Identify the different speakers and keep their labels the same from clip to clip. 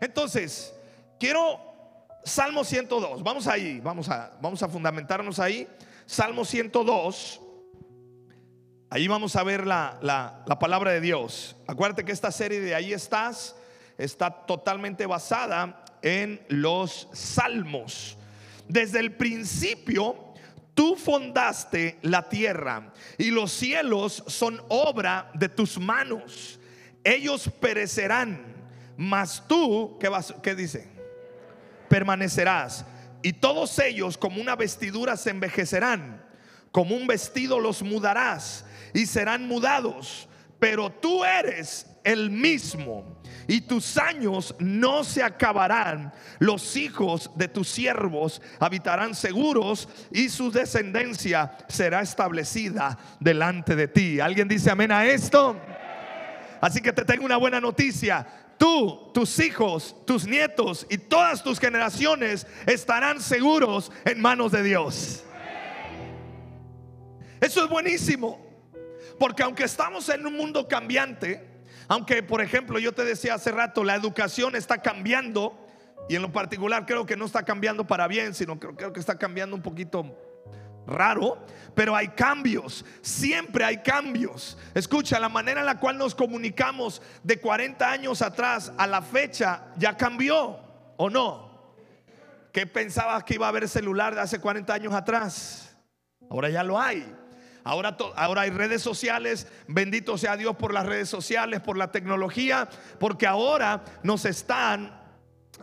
Speaker 1: Entonces, quiero Salmo 102. Vamos ahí, vamos a, vamos a fundamentarnos ahí. Salmo 102. Ahí vamos a ver la, la, la palabra de Dios. Acuérdate que esta serie de ahí estás está totalmente basada en los salmos. Desde el principio, tú fundaste la tierra y los cielos son obra de tus manos. Ellos perecerán, mas tú, ¿qué, vas, qué dice? Permanecerás. Y todos ellos como una vestidura se envejecerán, como un vestido los mudarás y serán mudados. Pero tú eres el mismo y tus años no se acabarán. Los hijos de tus siervos habitarán seguros y su descendencia será establecida delante de ti. ¿Alguien dice amén a esto? Así que te tengo una buena noticia. Tú, tus hijos, tus nietos y todas tus generaciones estarán seguros en manos de Dios. Eso es buenísimo. Porque aunque estamos en un mundo cambiante, aunque por ejemplo yo te decía hace rato, la educación está cambiando y en lo particular creo que no está cambiando para bien, sino creo, creo que está cambiando un poquito raro, pero hay cambios, siempre hay cambios. Escucha, la manera en la cual nos comunicamos de 40 años atrás a la fecha ya cambió, ¿o no? ¿Qué pensabas que iba a haber celular de hace 40 años atrás? Ahora ya lo hay. Ahora, ahora hay redes sociales, bendito sea Dios por las redes sociales, por la tecnología, porque ahora nos están,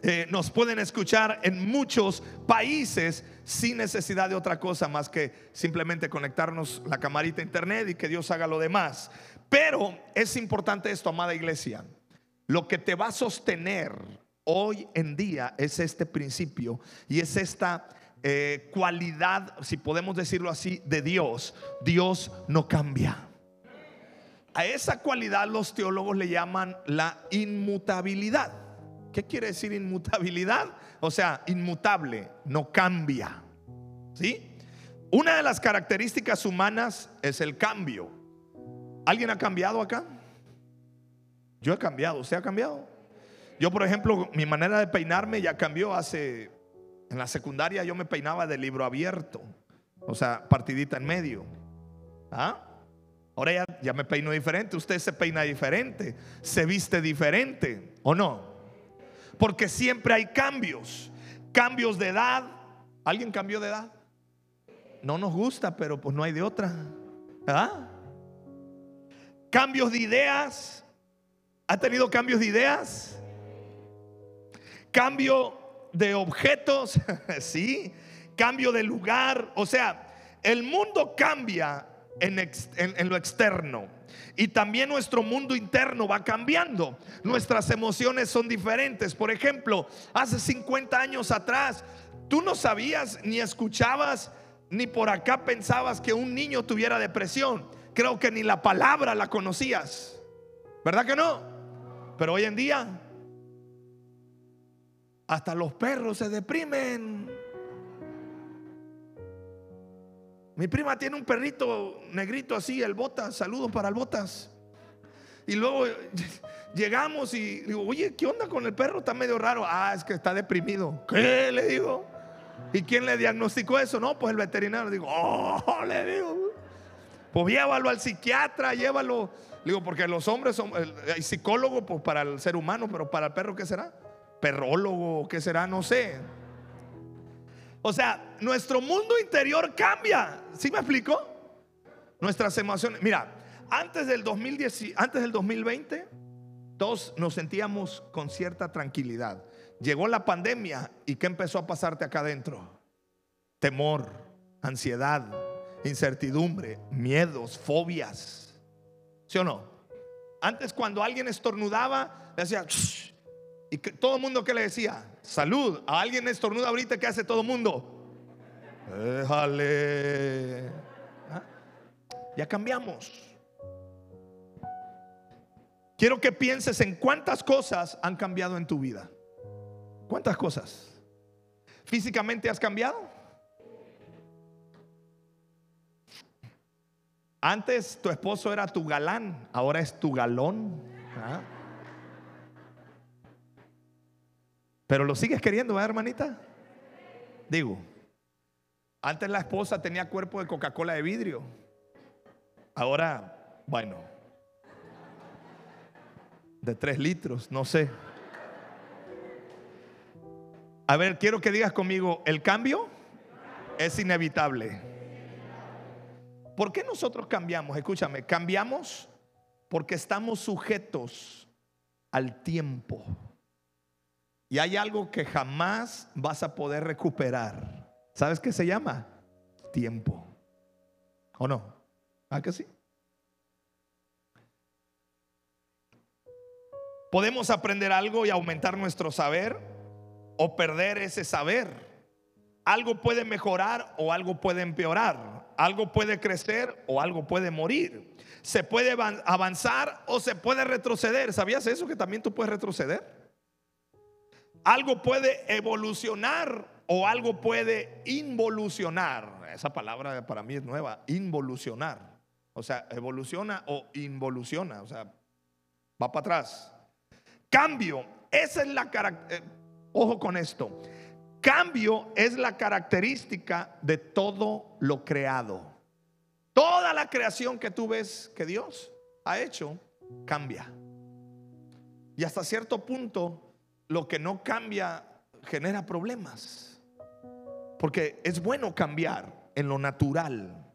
Speaker 1: eh, nos pueden escuchar en muchos países sin necesidad de otra cosa más que simplemente conectarnos la camarita internet y que Dios haga lo demás. Pero es importante esto, amada iglesia. Lo que te va a sostener hoy en día es este principio y es esta eh, cualidad, si podemos decirlo así, de Dios. Dios no cambia. A esa cualidad los teólogos le llaman la inmutabilidad. ¿Qué quiere decir inmutabilidad? O sea, inmutable, no cambia. ¿Sí? Una de las características humanas es el cambio. ¿Alguien ha cambiado acá? Yo he cambiado, ¿usted ha cambiado? Yo, por ejemplo, mi manera de peinarme ya cambió hace en la secundaria yo me peinaba de libro abierto, o sea, partidita en medio. ¿Ah? Ahora ya, ya me peino diferente, usted se peina diferente, se viste diferente, ¿o no? Porque siempre hay cambios, cambios de edad. ¿Alguien cambió de edad? No nos gusta, pero pues no hay de otra. ¿Ah? Cambios de ideas. ¿Ha tenido cambios de ideas? Cambio de objetos, sí, cambio de lugar, o sea, el mundo cambia en, lo externo. Y también nuestro mundo interno va cambiando. Nuestras emociones son diferentes. Por ejemplo, hace 50 años atrás, tú no sabías ni escuchabas ni por acá pensabas que un niño tuviera depresión. Creo que ni la palabra la conocías. ¿Verdad que no? Pero hoy en día hasta los perros se deprimen. Mi prima tiene un perrito negrito así, el Botas. Saludos para el Botas. Y luego llegamos y digo, oye, ¿qué onda con el perro? Está medio raro. Ah, es que está deprimido. ¿Qué le digo? ¿Y quién le diagnosticó eso? No, pues el veterinario. Digo, oh, le digo. Pues llévalo al psiquiatra, llévalo. Digo, porque los hombres son, hay psicólogo pues, para el ser humano, pero para el perro, ¿qué será? perrólogo, ¿qué será? No sé. O sea, nuestro mundo interior cambia. ¿Sí me explico? Nuestras emociones. Mira, antes del, 2010, antes del 2020, todos nos sentíamos con cierta tranquilidad. Llegó la pandemia y ¿qué empezó a pasarte acá adentro? Temor, ansiedad, incertidumbre, miedos, fobias. ¿Sí o no? Antes cuando alguien estornudaba, decía, y todo el mundo que le decía, salud. A alguien estornuda ahorita, ¿qué hace todo el mundo? Déjale. ¿Ah? Ya cambiamos. Quiero que pienses en cuántas cosas han cambiado en tu vida. ¿Cuántas cosas? ¿Físicamente has cambiado? Antes tu esposo era tu galán, ahora es tu galón. ¿Ah? Pero lo sigues queriendo, ¿verdad, hermanita? Digo, antes la esposa tenía cuerpo de Coca-Cola de vidrio. Ahora, bueno, de tres litros, no sé. A ver, quiero que digas conmigo, el cambio es inevitable. ¿Por qué nosotros cambiamos? Escúchame, cambiamos porque estamos sujetos al tiempo. Y hay algo que jamás vas a poder recuperar. ¿Sabes qué se llama? Tiempo. ¿O no? ¿Ah, que sí? Podemos aprender algo y aumentar nuestro saber o perder ese saber. Algo puede mejorar o algo puede empeorar. Algo puede crecer o algo puede morir. Se puede avanzar o se puede retroceder. ¿Sabías eso que también tú puedes retroceder? Algo puede evolucionar o algo puede involucionar. Esa palabra para mí es nueva, involucionar. O sea, evoluciona o involuciona. O sea, va para atrás. Cambio, esa es la característica. Eh, ojo con esto. Cambio es la característica de todo lo creado. Toda la creación que tú ves que Dios ha hecho, cambia. Y hasta cierto punto lo que no cambia genera problemas. Porque es bueno cambiar en lo natural.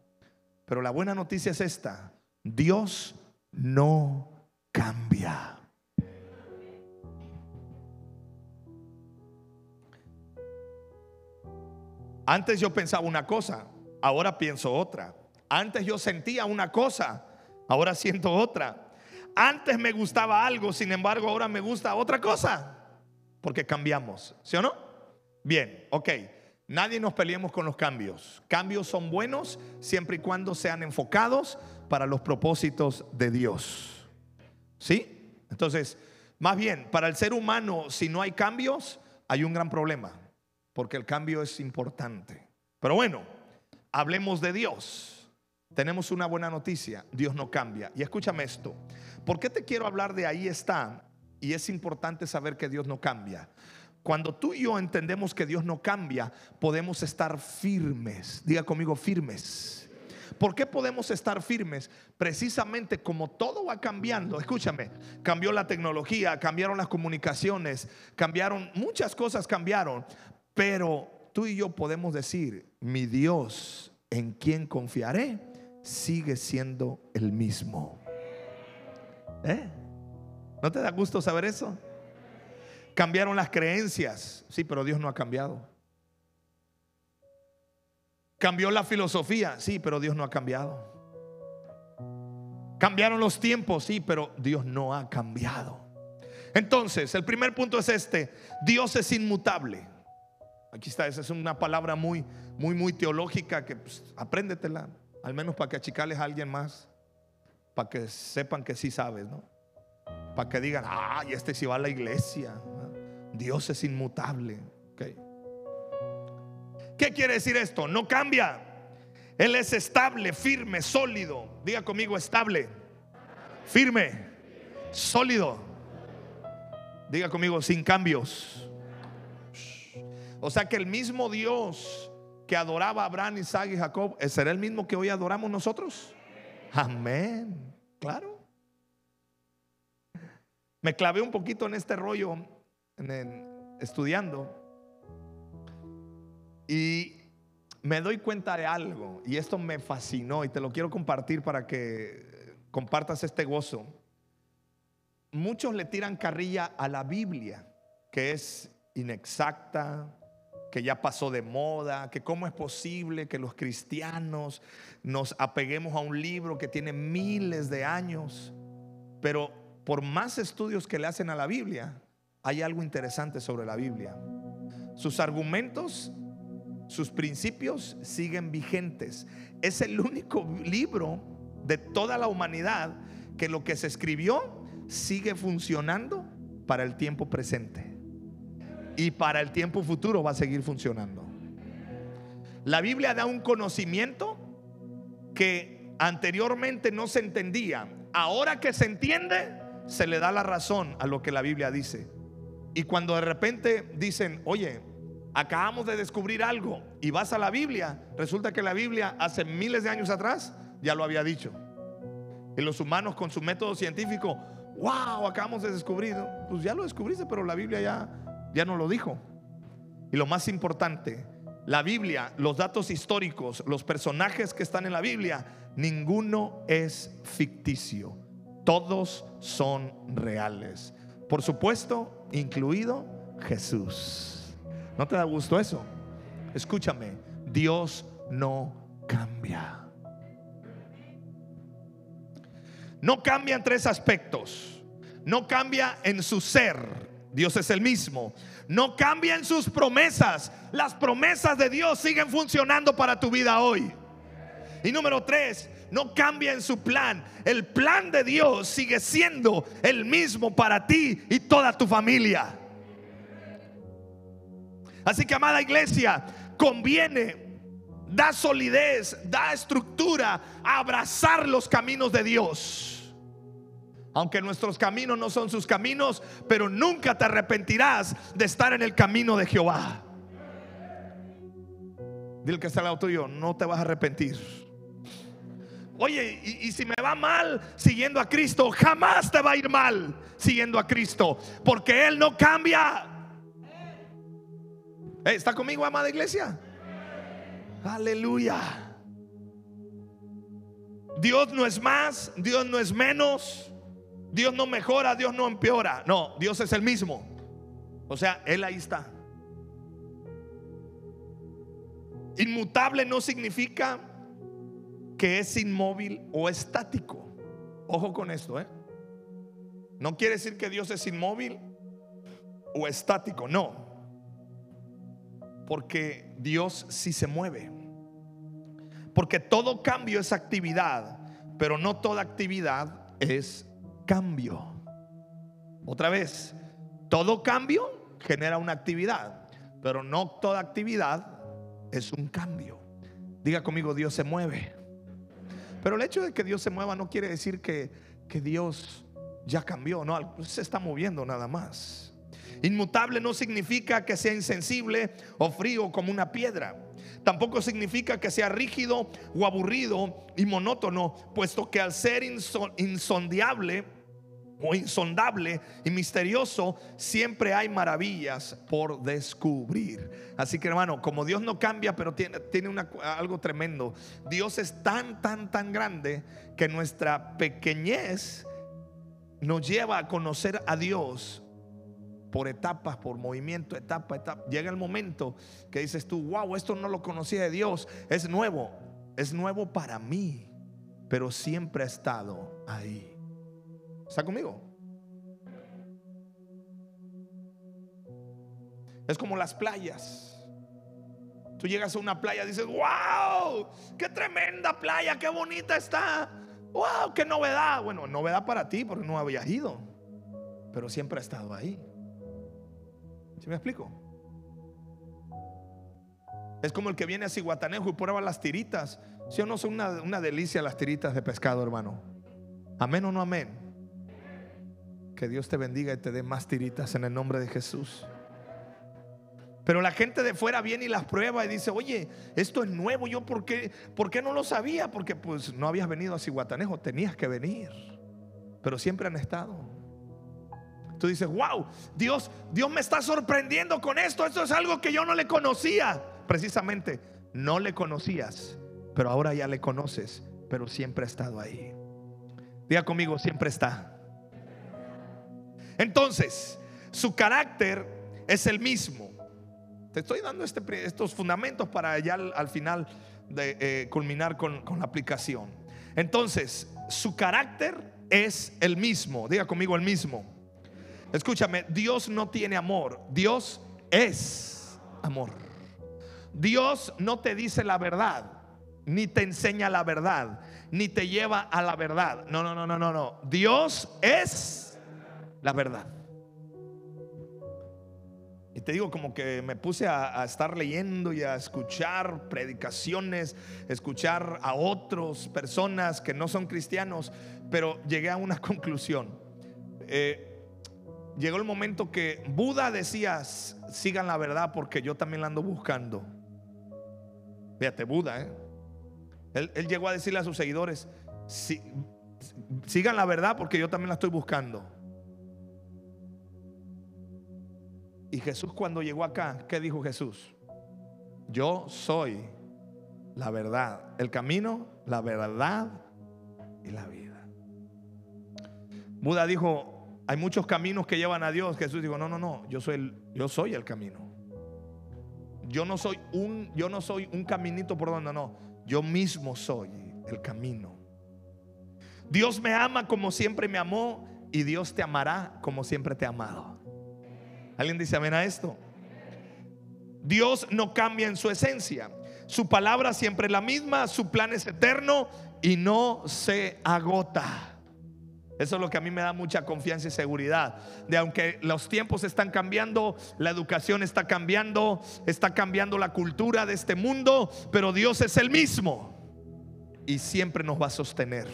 Speaker 1: Pero la buena noticia es esta. Dios no cambia. Antes yo pensaba una cosa, ahora pienso otra. Antes yo sentía una cosa, ahora siento otra. Antes me gustaba algo, sin embargo ahora me gusta otra cosa porque cambiamos, ¿sí o no? Bien, ok. Nadie nos peleemos con los cambios. Cambios son buenos siempre y cuando sean enfocados para los propósitos de Dios. ¿Sí? Entonces, más bien, para el ser humano, si no hay cambios, hay un gran problema, porque el cambio es importante. Pero bueno, hablemos de Dios. Tenemos una buena noticia, Dios no cambia. Y escúchame esto, ¿por qué te quiero hablar de ahí está? Y es importante saber que Dios no cambia. Cuando tú y yo entendemos que Dios no cambia, podemos estar firmes. Diga conmigo, firmes. ¿Por qué podemos estar firmes? Precisamente como todo va cambiando, escúchame, cambió la tecnología, cambiaron las comunicaciones, cambiaron, muchas cosas cambiaron, pero tú y yo podemos decir, mi Dios en quien confiaré sigue siendo el mismo. ¿Eh? ¿No te da gusto saber eso? Cambiaron las creencias, sí, pero Dios no ha cambiado. Cambió la filosofía, sí, pero Dios no ha cambiado. Cambiaron los tiempos, sí, pero Dios no ha cambiado. Entonces, el primer punto es este, Dios es inmutable. Aquí está, esa es una palabra muy, muy, muy teológica que pues, apréndetela, al menos para que achicales a alguien más, para que sepan que sí sabes, ¿no? Para que digan, ay, este sí va a la iglesia. Dios es inmutable. ¿Qué quiere decir esto? No cambia. Él es estable, firme, sólido. Diga conmigo, estable, firme, sólido. Diga conmigo, sin cambios. O sea que el mismo Dios que adoraba a Abraham, Isaac y Jacob, ¿será el mismo que hoy adoramos nosotros? Amén. Claro. Me clavé un poquito en este rollo estudiando y me doy cuenta de algo y esto me fascinó y te lo quiero compartir para que compartas este gozo. Muchos le tiran carrilla a la Biblia, que es inexacta, que ya pasó de moda, que cómo es posible que los cristianos nos apeguemos a un libro que tiene miles de años, pero por más estudios que le hacen a la Biblia, hay algo interesante sobre la Biblia. Sus argumentos, sus principios siguen vigentes. Es el único libro de toda la humanidad que lo que se escribió sigue funcionando para el tiempo presente. Y para el tiempo futuro va a seguir funcionando. La Biblia da un conocimiento que anteriormente no se entendía. Ahora que se entiende, se le da la razón a lo que la Biblia dice. Y cuando de repente dicen, oye, acabamos de descubrir algo y vas a la Biblia, resulta que la Biblia hace miles de años atrás ya lo había dicho. Y los humanos con su método científico, wow, acabamos de descubrir, pues ya lo descubriste, pero la Biblia ya, ya no lo dijo. Y lo más importante, la Biblia, los datos históricos, los personajes que están en la Biblia, ninguno es ficticio. Todos son reales. Por supuesto, incluido Jesús. ¿No te da gusto eso? Escúchame, Dios no cambia. No cambia en tres aspectos. No cambia en su ser. Dios es el mismo. No cambia en sus promesas. Las promesas de Dios siguen funcionando para tu vida hoy. Y número tres, no cambia en su plan. El plan de Dios sigue siendo el mismo para ti y toda tu familia. Así que, amada iglesia, conviene, da solidez, da estructura a abrazar los caminos de Dios. Aunque nuestros caminos no son sus caminos, pero nunca te arrepentirás de estar en el camino de Jehová. Dile que está al lado tuyo, no te vas a arrepentir. Oye, y, si me va mal siguiendo a Cristo, jamás te va a ir mal siguiendo a Cristo, porque Él no cambia. Eh, ¿Está conmigo, amada iglesia? Aleluya. Dios no es más, Dios no es menos, Dios no mejora, Dios no empeora. No, Dios es el mismo. O sea, Él ahí está. Inmutable no significa que es inmóvil o estático. Ojo con esto, ¿eh? No quiere decir que Dios es inmóvil o estático, no. Porque Dios sí se mueve. Porque todo cambio es actividad, pero no toda actividad es cambio. Otra vez, todo cambio genera una actividad, pero no toda actividad es un cambio. Diga conmigo, Dios se mueve. Pero el hecho de que Dios se mueva no quiere decir que, que Dios ya cambió, no, se está moviendo nada más. Inmutable no significa que sea insensible o frío como una piedra. Tampoco significa que sea rígido o aburrido y monótono, puesto que al ser insondiable, insondable y misterioso, siempre hay maravillas por descubrir. Así que hermano, como Dios no cambia, pero tiene, tiene algo tremendo. Dios es tan, tan, tan grande que nuestra pequeñez nos lleva a conocer a Dios por etapas, por movimiento, etapa, etapa. Llega el momento que dices tú, wow, esto no lo conocía de Dios, es nuevo, es nuevo para mí, pero siempre ha estado ahí. ¿Está conmigo? Es como las playas. Tú llegas a una playa y dices, wow, qué tremenda playa, qué bonita está. Wow, qué novedad. Bueno, novedad para ti porque no habías ido, pero siempre ha estado ahí. ¿Sí me explico? Es como el que viene a Ciguatanejo y prueba las tiritas. Si o no son una, una delicia las tiritas de pescado, hermano? Amén o no amén. Que Dios te bendiga y te dé más tiritas en el nombre de Jesús. Pero la gente de fuera viene y las prueba y dice, oye, esto es nuevo, yo por qué, por qué no lo sabía? Porque pues no habías venido a Cihuatanejo, tenías que venir. Pero siempre han estado. Tú dices, wow, Dios, Dios me está sorprendiendo con esto, esto es algo que yo no le conocía. Precisamente, no le conocías, pero ahora ya le conoces, pero siempre ha estado ahí. Diga conmigo, siempre está. Entonces, su carácter es el mismo. Te estoy dando este estos fundamentos para ya al, final de eh, culminar con, con la aplicación. Entonces, su carácter es el mismo. Diga conmigo el mismo. Escúchame, Dios no tiene amor, Dios es amor. Dios no te dice la verdad, ni te enseña la verdad, ni te lleva a la verdad. No, no, no, no, no, no. Dios es la verdad. Y te digo, como que me puse a, estar leyendo y a escuchar predicaciones, escuchar a otras personas que no son cristianos, pero llegué a una conclusión. Eh, llegó el momento que Buda decía, sigan la verdad porque yo también la ando buscando. Fíjate, Buda, ¿eh? él, llegó a decirle a sus seguidores, sigan la verdad porque yo también la estoy buscando. Y Jesús cuando llegó acá, ¿qué dijo Jesús? Yo soy la verdad, el camino, la verdad y la vida. Buda dijo, hay muchos caminos que llevan a Dios. Jesús dijo, no, no, no, yo soy el, yo soy el camino. Yo no soy un, yo no soy un caminito por donde no. Yo mismo soy el camino. Dios me ama como siempre me amó y Dios te amará como siempre te ha amado. ¿Alguien dice amén a esto? Dios no cambia en su esencia. Su palabra siempre es la misma, su plan es eterno y no se agota. Eso es lo que a mí me da mucha confianza y seguridad. De aunque los tiempos están cambiando, la educación está cambiando, está cambiando la cultura de este mundo, pero Dios es el mismo y siempre nos va a sostener.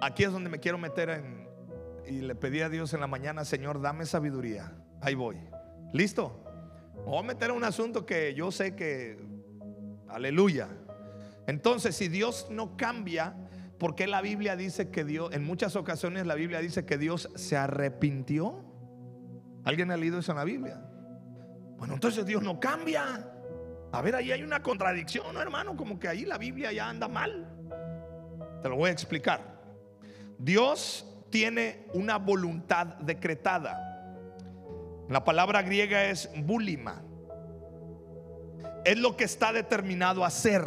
Speaker 1: Aquí es donde me quiero meter en, y le pedí a Dios en la mañana, Señor, dame sabiduría. Ahí voy. ¿Listo? voy a meter un asunto que yo sé que, aleluya. Entonces, si Dios no cambia, ¿por qué la Biblia dice que Dios, en muchas ocasiones la Biblia dice que Dios se arrepintió? ¿Alguien ha leído eso en la Biblia? Bueno, entonces Dios no cambia. A ver, ahí hay una contradicción, ¿no, hermano? Como que ahí la Biblia ya anda mal. Te lo voy a explicar. Dios tiene una voluntad decretada. La palabra griega es bulima. Es lo que está determinado a hacer.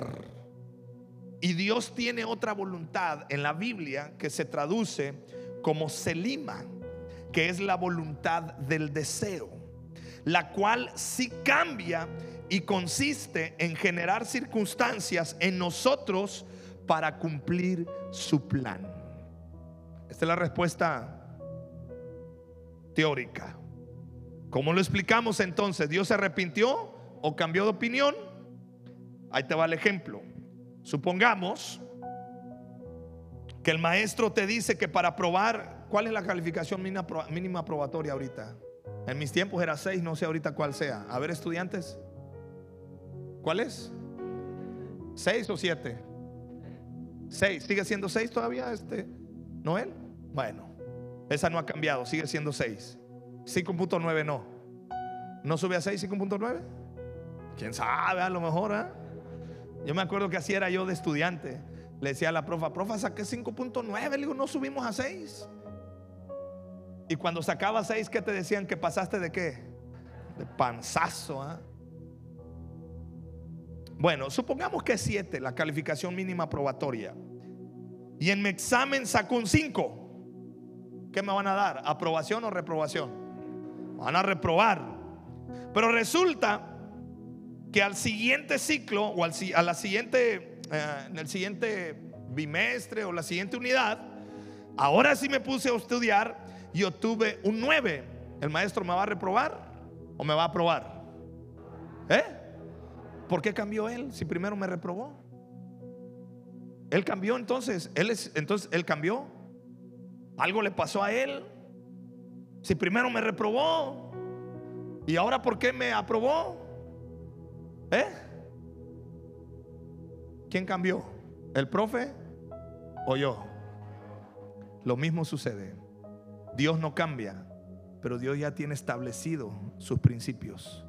Speaker 1: Y Dios tiene otra voluntad en la Biblia que se traduce como selima, que es la voluntad del deseo, la cual sí cambia y consiste en generar circunstancias en nosotros para cumplir su plan. Esta es la respuesta teórica. ¿Cómo lo explicamos entonces? ¿Dios se arrepintió o cambió de opinión? Ahí te va el ejemplo. Supongamos que el maestro te dice que para probar, ¿cuál es la calificación mínima, probatoria ahorita? En mis tiempos era 6, no sé ahorita cuál sea. A ver, estudiantes, ¿cuál es? ¿6 o 7? 6, ¿sigue siendo 6 todavía este Noel? Bueno, esa no ha cambiado, sigue siendo 6. 5.9 no. ¿No sube a 6, 5.9? ¿Quién sabe? A lo mejor. ¿eh? Yo me acuerdo que así era yo de estudiante. Le decía a la profa, profa, saqué 5.9. Le digo, no subimos a 6. Y cuando sacaba 6, ¿qué te decían? ¿Que pasaste de qué? De panzazo. ¿eh? Bueno, supongamos que es 7, la calificación mínima probatoria. Y en mi examen sacó un 5. ¿Qué me van a dar? ¿Aprobación o reprobación? Van a reprobar. Pero resulta que al siguiente ciclo o al, a la siguiente, eh, en el siguiente bimestre o la siguiente unidad, ahora sí me puse a estudiar y obtuve un 9. ¿El maestro me va a reprobar o me va a aprobar? ¿Eh? ¿Por qué cambió él si primero me reprobó? Él cambió entonces, él es, entonces él cambió. Algo le pasó a él. Si primero me reprobó y ahora por qué me aprobó? ¿Eh? ¿Quién cambió? ¿El profe o yo? Lo mismo sucede. Dios no cambia, pero Dios ya tiene establecido sus principios.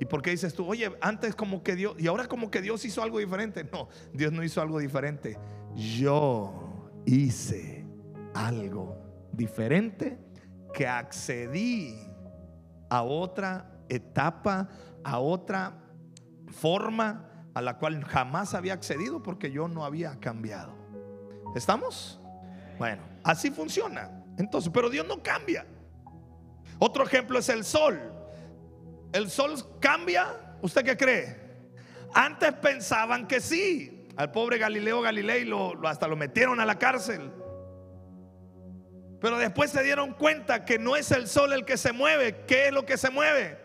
Speaker 1: ¿Y por qué dices tú, oye, antes como que Dios, y ahora como que Dios hizo algo diferente? No, Dios no hizo algo diferente. Yo hice algo diferente que accedí a otra etapa, a otra forma a la cual jamás había accedido porque yo no había cambiado. ¿Estamos? Bueno, así funciona. Entonces, pero Dios no cambia. Otro ejemplo es el sol. ¿El sol cambia? ¿Usted qué cree? Antes pensaban que sí. Al pobre Galileo Galilei lo, hasta lo metieron a la cárcel. Pero después se dieron cuenta que no es el sol el que se mueve. ¿Qué es lo que se mueve?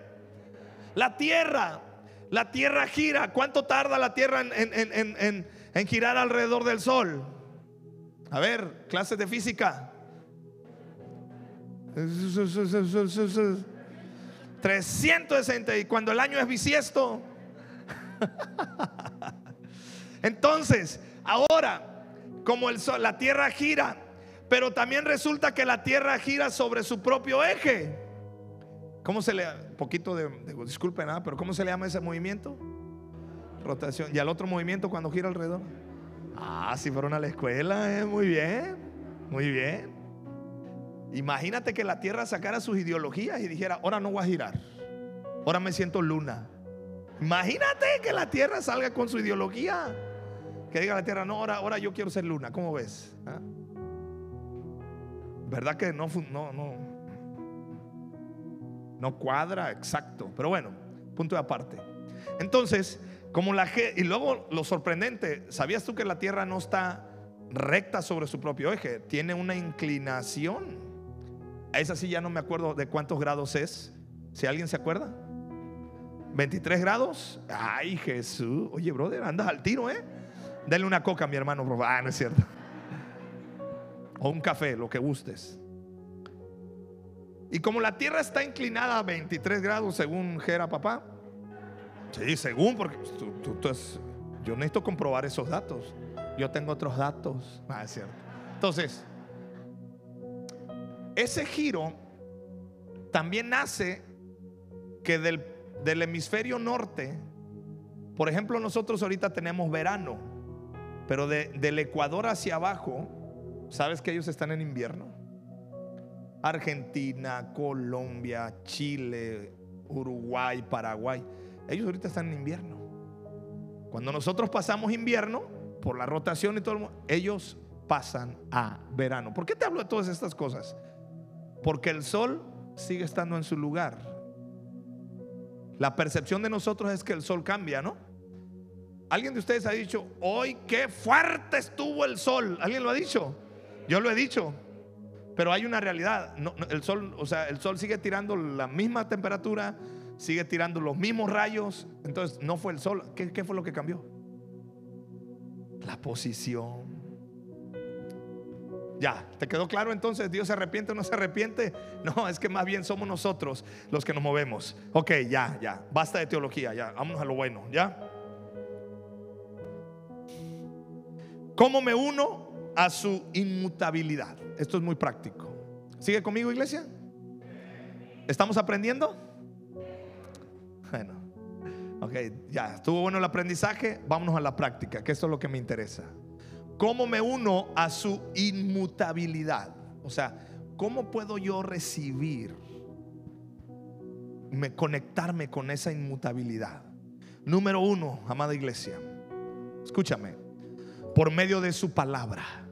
Speaker 1: La tierra. La tierra gira. ¿Cuánto tarda la tierra en, girar alrededor del sol? A ver, clases de física. 360 y cuando el año es bisiesto. Entonces, ahora, como el sol, la tierra gira, pero también resulta que la tierra gira sobre su propio eje. ¿Cómo se le poquito de, disculpen, nada, pero ¿cómo se le llama ese movimiento? Rotación. ¿Y al otro movimiento cuando gira alrededor? Ah, si fueron a la escuela, eh, muy bien, muy bien. Imagínate que la tierra sacara sus ideologías y dijera, ahora no voy a girar, ahora me siento luna. Imagínate que la tierra salga con su ideología. Que diga la tierra, no, ahora, ahora yo quiero ser luna. ¿Cómo ves? ¿Ah? ¿Verdad que no, no, no, no cuadra exacto? Pero bueno, punto de aparte. Entonces, como la y luego lo sorprendente, ¿sabías tú que la tierra no está recta sobre su propio eje? Tiene una inclinación. Esa sí ya no me acuerdo de cuántos grados es. Si alguien se acuerda. 23 grados. Ay, Jesús. Oye, brother, andas al tiro, ¿eh? Dale una coca a mi hermano. Ah, no es cierto. O un café, lo que gustes. Y como la tierra está inclinada a 23 grados según Jera papá. Sí, según, porque tú, yo necesito comprobar esos datos. Yo tengo otros datos. Ah, es cierto. Entonces, ese giro también nace que del del hemisferio norte, por ejemplo, nosotros ahorita tenemos verano, pero del Ecuador hacia abajo, ¿sabes que ellos están en invierno? Argentina, Colombia, Chile, Uruguay, Paraguay, ellos ahorita están en invierno. Cuando nosotros pasamos invierno, por la rotación y todo, ellos pasan a verano. ¿Por qué te hablo de todas estas cosas? Porque el sol sigue estando en su lugar. La percepción de nosotros es que el sol cambia, ¿no? ¿Alguien de ustedes ha dicho, hoy qué fuerte estuvo el sol? ¿Alguien lo ha dicho? Yo lo he dicho. Pero hay una realidad. el sol, o sea, el sol sigue tirando la misma temperatura, sigue tirando los mismos rayos. Entonces, no fue el sol. ¿Qué, qué fue lo que cambió? La posición. Ya, ¿te quedó claro entonces? ¿Dios se arrepiente o no se arrepiente? No, es que más bien somos nosotros los que nos movemos. Ok, ya, ya, basta de teología, ya, vámonos a lo bueno, ¿ya? ¿Cómo me uno a su inmutabilidad? Esto es muy práctico. ¿Sigue conmigo, iglesia? ¿Estamos aprendiendo? Bueno, ok, ya, estuvo bueno el aprendizaje, vámonos a la práctica, que esto es lo que me interesa. ¿Cómo me uno a su inmutabilidad? O sea, ¿cómo puedo yo recibir, me, conectarme con esa inmutabilidad? Número uno, amada iglesia, escúchame, por medio de su palabra.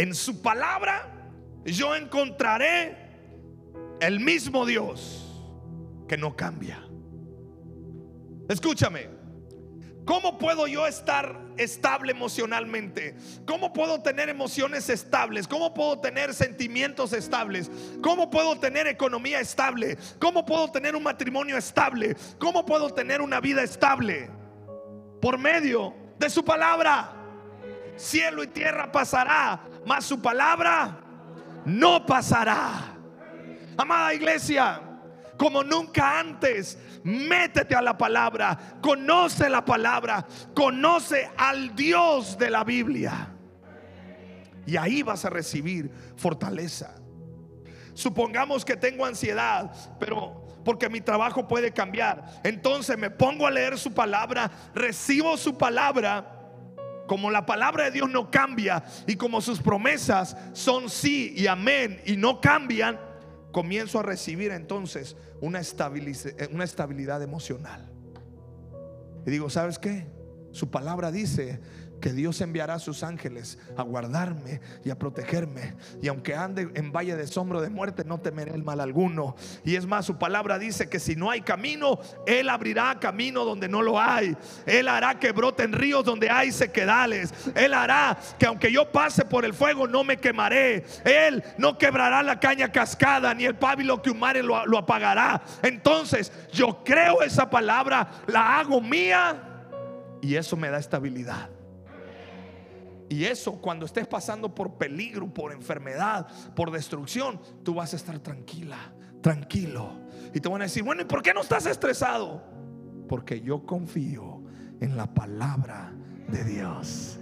Speaker 1: En su palabra yo encontraré el mismo Dios que no cambia. Escúchame, ¿Cómo puedo yo estar estable emocionalmente? ¿Cómo puedo tener emociones estables? ¿Cómo puedo tener sentimientos estables? ¿Cómo puedo tener economía estable? ¿Cómo puedo tener un matrimonio estable? ¿Cómo puedo tener una vida estable? Por medio de su palabra. Cielo y tierra pasará, mas su palabra no pasará. Amada iglesia, como nunca antes. Métete a la palabra, conoce la palabra, conoce al Dios de la Biblia. Y ahí vas a recibir fortaleza. Supongamos que tengo ansiedad, pero porque mi trabajo puede cambiar. Entonces me pongo a leer su palabra, recibo su palabra. Como la palabra de Dios no cambia y como sus promesas son sí y amén y no cambian, comienzo a recibir entonces una, una estabilidad emocional. Y digo, ¿sabes qué? Su palabra dice que Dios enviará a sus ángeles a guardarme y a protegerme. Y aunque ande en valle de sombra de muerte, no temeré el mal alguno. Y es más, su palabra dice que si no hay camino, Él abrirá camino donde no lo hay. Él hará que broten ríos donde hay sequedales. Él hará que aunque yo pase por el fuego, no me quemaré. Él no quebrará la caña cascada, ni el pábilo que humare lo, lo apagará. Entonces, yo creo esa palabra, la hago mía y eso me da estabilidad. Y eso, cuando estés pasando por peligro, por enfermedad, por destrucción, tú vas a estar tranquila, tranquilo. Y te van a decir, bueno, ¿y por qué no estás estresado? Porque yo confío en la palabra de Dios.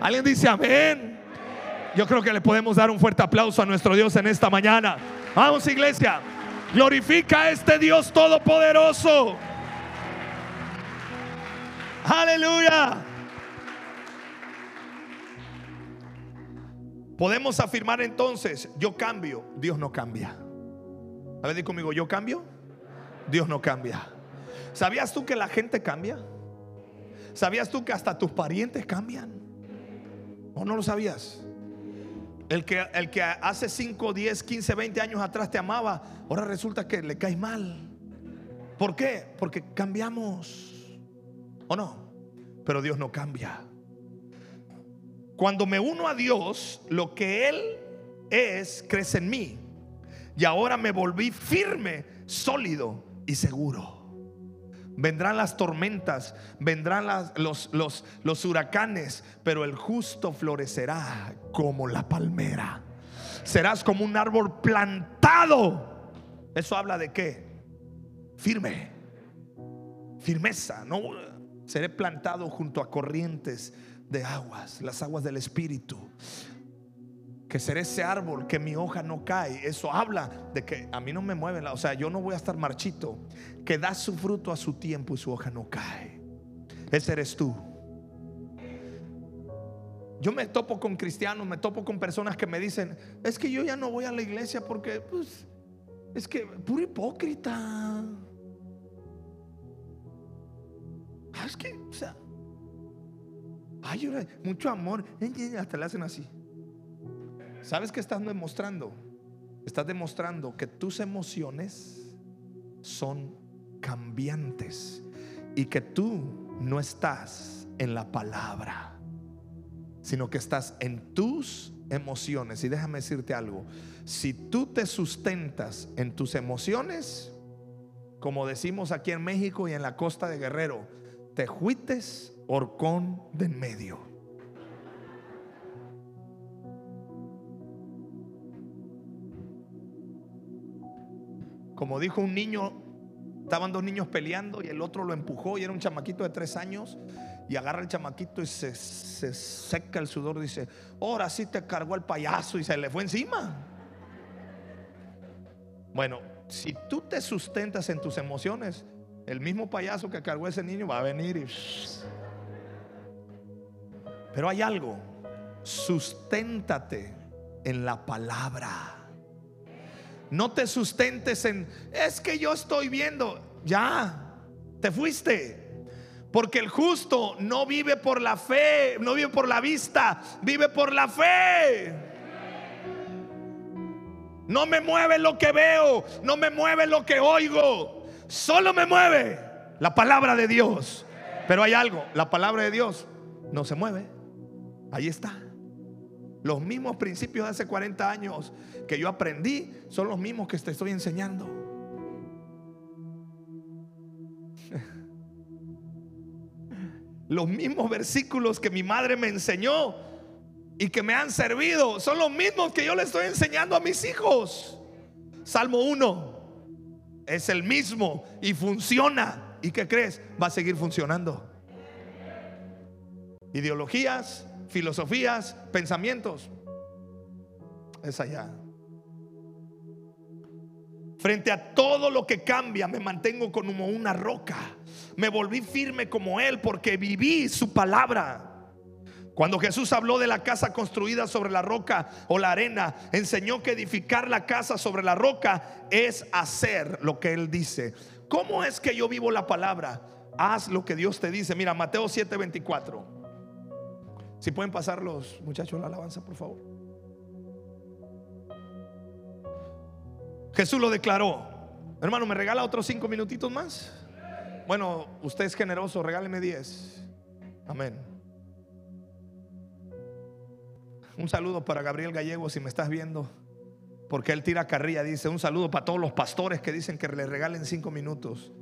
Speaker 1: ¿Alguien dice amén? Yo creo que le podemos dar un fuerte aplauso a nuestro Dios en esta mañana. Vamos, iglesia. Glorifica a este Dios todopoderoso. Aleluya. Podemos afirmar entonces, yo cambio, Dios no cambia. A ver, di conmigo, yo cambio, Dios no cambia. ¿Sabías tú que la gente cambia? ¿Sabías tú que hasta tus parientes cambian? ¿O no lo sabías? El que, el que hace 5, 10, 15, 20 años atrás te amaba, ahora resulta que le caes mal. ¿Por qué? Porque cambiamos. ¿O no? Pero Dios no cambia. Cuando me uno a Dios, lo que Él es crece en mí. Y ahora me volví firme, sólido y seguro. Vendrán las tormentas, vendrán los, los, huracanes, pero el justo florecerá como la palmera. Serás como un árbol plantado. ¿Eso habla de qué? Firme. Firmeza. No seré plantado junto a corrientes de aguas, las aguas del Espíritu. Que seré ese árbol que mi hoja no cae. Eso habla de que a mí no me mueven. O sea, yo no voy a estar marchito. Que da su fruto a su tiempo y su hoja no cae. Ese eres tú. Yo me topo con cristianos, me topo con personas que me dicen, es que yo ya no voy a la iglesia porque, pues, es que puro hipócrita. Ah, es que, o sea, Ay, mucho amor. Hasta le hacen así. ¿Sabes qué estás demostrando? Estás demostrando que tus emociones son cambiantes y que tú no estás en la palabra, sino que estás en tus emociones. Y déjame decirte algo, si tú te sustentas en tus emociones, como decimos aquí en México y en la costa de Guerrero, te juites horcón de en medio. Como dijo un niño, estaban dos niños peleando y el otro lo empujó y era un chamaquito de tres años y agarra el chamaquito y se, seca el sudor. Dice, ahora sí te cargó el payaso y se le fue encima. Bueno, si tú te sustentas en tus emociones, el mismo payaso que cargó ese niño va a venir y pero hay algo, susténtate en la palabra. No te sustentes en, es que yo estoy viendo, ya, te fuiste. Porque el justo no vive por la fe, no vive por la vista, vive por la fe. No me mueve lo que veo, no me mueve lo que oigo, solo me mueve la palabra de Dios. Pero hay algo, la palabra de Dios no se mueve. Ahí está. Los mismos principios de hace 40 años que yo aprendí son los mismos que te estoy enseñando. Los mismos versículos que mi madre me enseñó y que me han servido son los mismos que yo le estoy enseñando a mis hijos. Salmo 1 es el mismo y funciona. ¿Y qué crees? Va a seguir funcionando. Ideologías, filosofías, pensamientos. Es allá. Frente a todo lo que cambia, me mantengo como una roca. Me volví firme como Él porque viví su palabra. Cuando Jesús habló de la casa construida sobre la roca o la arena, enseñó que edificar la casa sobre la roca es hacer lo que Él dice. ¿Cómo es que yo vivo la palabra? Haz lo que Dios te dice. Mira, Mateo 7:24. Si pueden pasar los muchachos la alabanza, por favor. Jesús lo declaró. Hermano, ¿me regala otros cinco minutitos más? Bueno, usted es generoso, regáleme diez. Amén. Un saludo para Gabriel Gallego si me estás viendo. Porque él tira carrilla, dice, un saludo para todos los pastores que dicen que le regalen cinco minutos.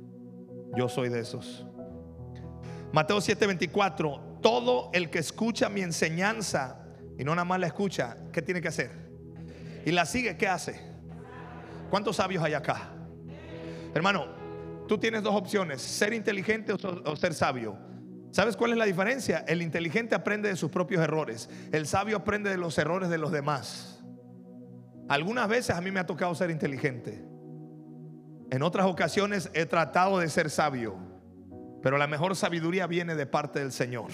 Speaker 1: Yo soy de esos. Mateo 7:24 todo el que escucha mi enseñanza y no nada más la escucha, ¿qué tiene que hacer? Y la sigue, ¿qué hace? ¿Cuántos sabios hay acá? Hermano, tú tienes dos opciones, ser inteligente o, ser sabio. ¿Sabes cuál es la diferencia? El inteligente aprende de sus propios errores, el sabio aprende de los errores de los demás. Algunas veces a mí me ha tocado ser inteligente. En otras ocasiones he tratado de ser sabio, pero la mejor sabiduría viene de parte del Señor.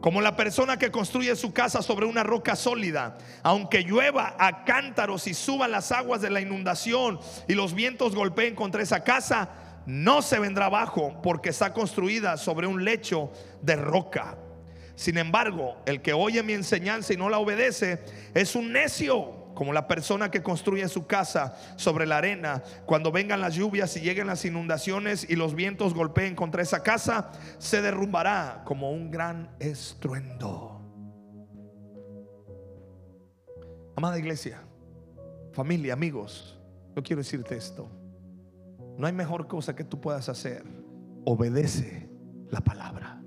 Speaker 1: Como la persona que construye su casa sobre una roca sólida, aunque llueva a cántaros y suban las aguas de la inundación y los vientos golpeen contra esa casa, no se vendrá abajo porque está construida sobre un lecho de roca. Sin embargo, el que oye mi enseñanza y no la obedece es un necio como la persona que construye su casa sobre la arena, cuando vengan las lluvias y lleguen las inundaciones y los vientos golpeen contra esa casa, se derrumbará como un gran estruendo. Amada iglesia, familia, amigos, yo quiero decirte esto. No hay mejor cosa que tú puedas hacer. Obedece la palabra.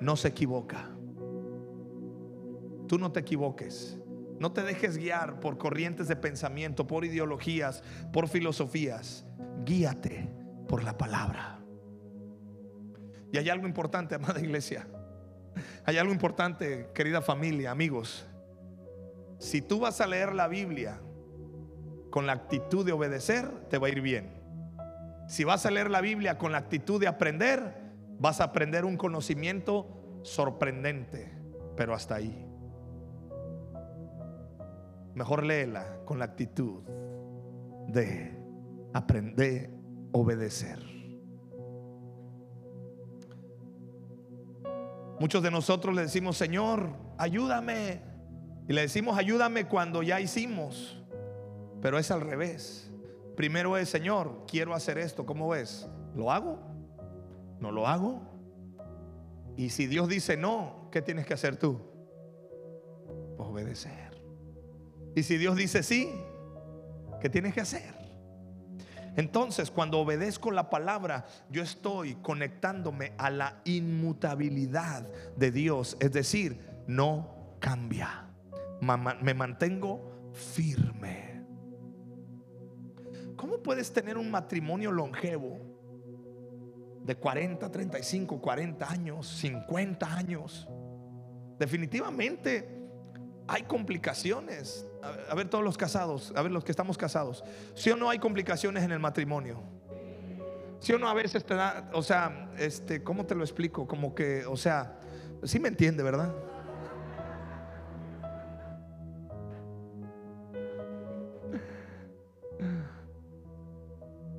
Speaker 1: No se equivoca. Tú no te equivoques. No te dejes guiar por corrientes de pensamiento, por ideologías, por filosofías. Guíate por la palabra. Y hay algo importante, amada iglesia. Hay algo importante, querida familia, amigos. Si tú vas a leer la Biblia con la actitud de obedecer, te va a ir bien. Si vas a leer la Biblia con la actitud de aprender, vas a aprender un conocimiento sorprendente, pero hasta ahí. Mejor léela con la actitud de aprender, obedecer. Muchos de nosotros le decimos, Señor, ayúdame. Y le decimos, ayúdame cuando ya hicimos. Pero es al revés. Primero es, Señor, quiero hacer esto. ¿Cómo ves? ¿Lo hago? ¿No lo hago? Y si Dios dice no, ¿qué tienes que hacer tú? Obedecer. Y si Dios dice sí, ¿qué tienes que hacer? Entonces, cuando obedezco la palabra, yo estoy conectándome a la inmutabilidad de Dios. Es decir, no cambia. Me mantengo firme. ¿Cómo puedes tener un matrimonio longevo de 40, 35, 40 años, 50 años? Definitivamente hay complicaciones. A ver, todos los casados, a ver los que estamos casados. Si o no hay complicaciones en el matrimonio? Si o no a veces te da, o sea, este, ¿cómo te lo explico? Como que, o sea, sí me entiende, ¿verdad?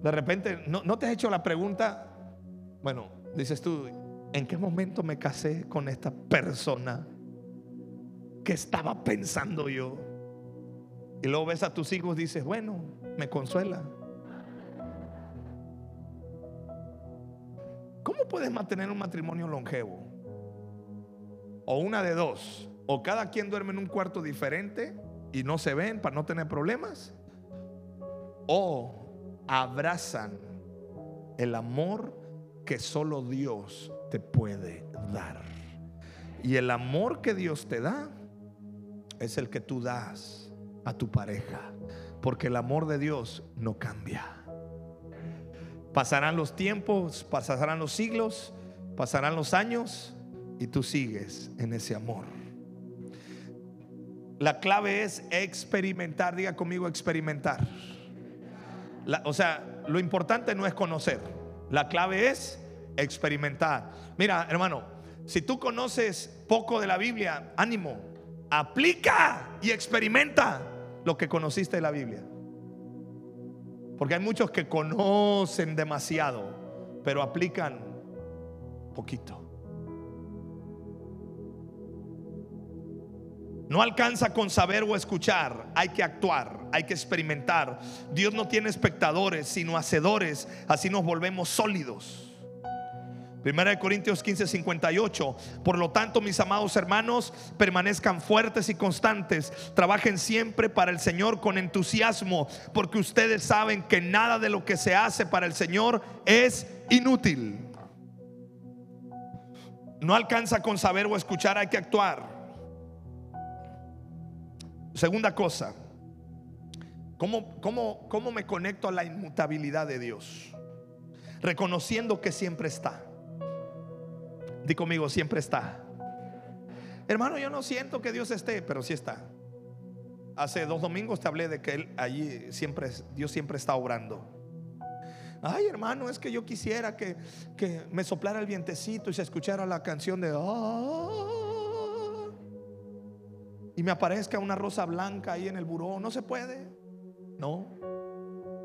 Speaker 1: De repente, ¿no, ¿no te has hecho la pregunta? Bueno, dices tú, ¿en qué momento me casé con esta persona? ¿Qué estaba pensando yo? Y luego ves a tus hijos y dices, bueno, me consuela. ¿Cómo puedes mantener un matrimonio longevo? O una de dos. O cada quien duerme en un cuarto diferente y no se ven para no tener problemas. O abrazan el amor que solo Dios te puede dar. Y el amor que Dios te da es el que tú das a tu pareja. Porque el amor de Dios no cambia. Pasarán los tiempos, pasarán los siglos, pasarán los años y tú sigues en ese amor. La clave es experimentar, diga conmigo experimentar. o sea, lo importante no es conocer, la clave es experimentar. Mira, hermano, si tú conoces poco de la Biblia, ánimo, aplica y experimenta lo que conociste de la Biblia. Porque hay muchos que conocen demasiado, pero aplican poquito. No alcanza con saber o escuchar, hay que actuar, hay que experimentar. Dios no tiene espectadores, sino hacedores, así nos volvemos sólidos. Primera de Corintios 15, 58. Por lo tanto, mis amados hermanos, permanezcan fuertes y constantes. Trabajen siempre para el Señor con entusiasmo, porque ustedes saben que nada de lo que se hace para el Señor es inútil. No alcanza con saber o escuchar, hay que actuar. Segunda cosa, ¿cómo, cómo, cómo me conecto a la inmutabilidad de Dios? Reconociendo que siempre está. Di conmigo, siempre está. Hermano, yo no siento que Dios esté, pero sí está. Hace dos domingos te hablé de que él allí siempre, Dios siempre está obrando. Ay, hermano, es que yo quisiera que, que me soplara el vientecito y se escuchara la canción de "Ah", y me aparezca una rosa blanca ahí en el buró. No se puede. No,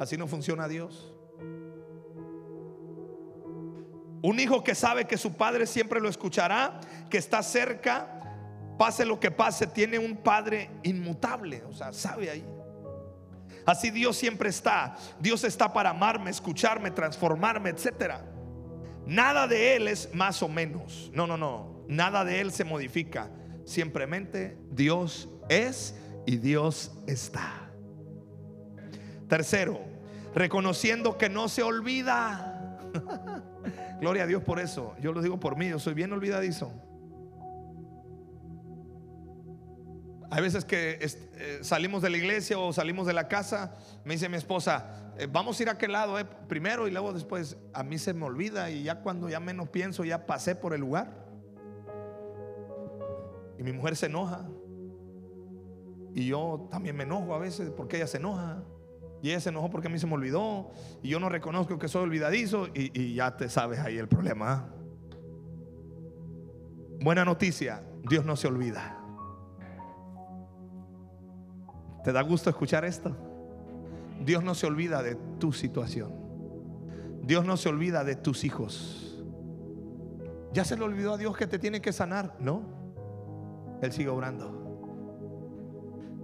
Speaker 1: así no funciona Dios. Un hijo que sabe que su padre siempre lo escuchará, que está cerca, pase lo que pase, tiene un padre inmutable, o sea, sabe ahí. Así Dios siempre está. Dios está para amarme, escucharme, transformarme, etcétera. Nada de Él es más o menos. No, no, no. Nada de Él se modifica. Simplemente Dios es y Dios está. Tercero, reconociendo que no se olvida. Gloria a Dios por eso. Yo lo digo por mí, yo soy bien olvidadizo. Hay veces que eh, salimos de la iglesia o salimos de la casa, me dice mi esposa, eh, vamos a ir a aquel lado eh, primero y luego después. A mí se me olvida y ya cuando ya menos pienso, ya pasé por el lugar. Y mi mujer se enoja. Y yo también me enojo a veces porque ella se enoja. Y ella se enojó porque a mí se me olvidó. Y yo no reconozco que soy olvidadizo. Y, ya te sabes ahí el problema. Buena noticia, Dios no se olvida. ¿Te da gusto escuchar esto? Dios no se olvida de tu situación. Dios no se olvida de tus hijos. ¿Ya se le olvidó a Dios que te tiene que sanar? No. Él sigue obrando.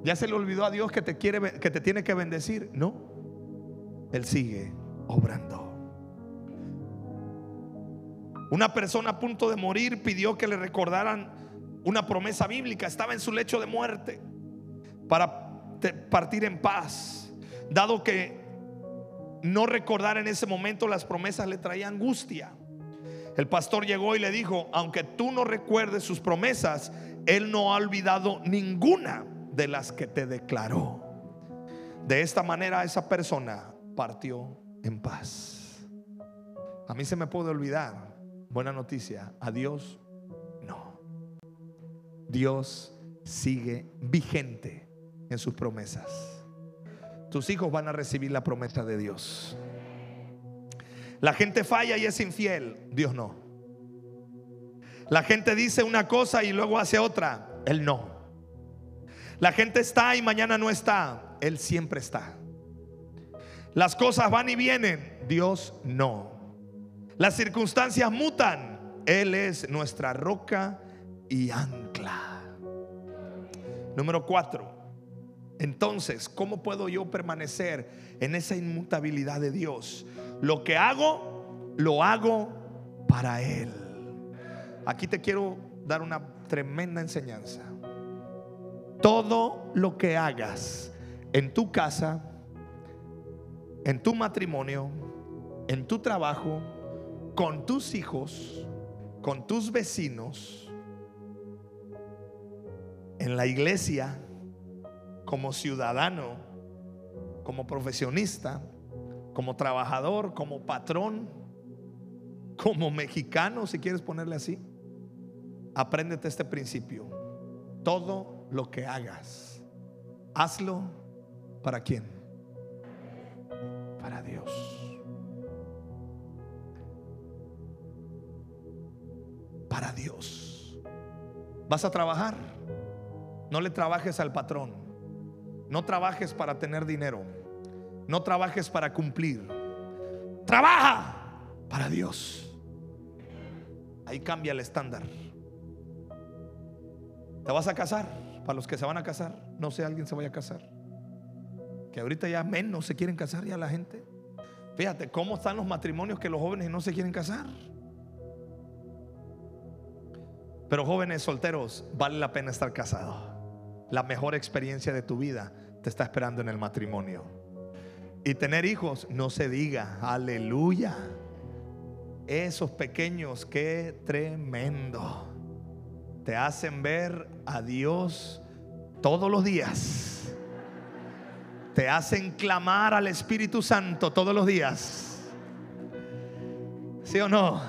Speaker 1: ¿Ya se le olvidó a Dios que te quiere que te tiene que bendecir? No. Él sigue obrando. Una persona a punto de morir pidió que le recordaran una promesa bíblica. Estaba en su lecho de muerte para partir en paz, dado que no recordar en ese momento las promesas le traía angustia. El pastor llegó y le dijo, aunque tú no recuerdes sus promesas, Él no ha olvidado ninguna de las que te declaró. De esta manera esa persona partió en paz. A mí se me puede olvidar, buena noticia, a Dios no. Dios sigue vigente en sus promesas. Tus hijos van a recibir la promesa de Dios. La gente falla y es infiel, Dios no. La gente dice una cosa y luego hace otra, Él no. La gente está y mañana no está, Él siempre está. Las cosas van y vienen, Dios no. Las circunstancias mutan, Él es nuestra roca y ancla. Número cuatro, entonces, ¿cómo puedo yo permanecer en esa inmutabilidad de Dios? Lo que hago, lo hago para Él. Aquí te quiero dar una tremenda enseñanza. Todo lo que hagas en tu casa, en tu matrimonio, en tu trabajo, con tus hijos, con tus vecinos, en la iglesia, como ciudadano, como profesionista, como trabajador, como patrón, como mexicano, si quieres ponerle así, apréndete este principio. Todo lo que hagas, hazlo para quién? Para Dios. Para Dios. ¿Vas a trabajar? No le trabajes al patrón. No trabajes para tener dinero. No trabajes para cumplir. Trabaja para Dios. Ahí cambia el estándar. ¿Te vas a casar? Para los que se van a casar, no sé, alguien se vaya a casar. Que ahorita ya menos se quieren casar ya la gente. Fíjate cómo están los matrimonios que los jóvenes no se quieren casar. Pero jóvenes solteros, vale la pena estar casados la mejor experiencia de tu vida te está esperando en el matrimonio. Y tener hijos, no se diga, aleluya. Esos pequeños, qué tremendo. Te hacen ver a Dios todos los días. Te hacen clamar al Espíritu Santo todos los días. ¿Sí o no?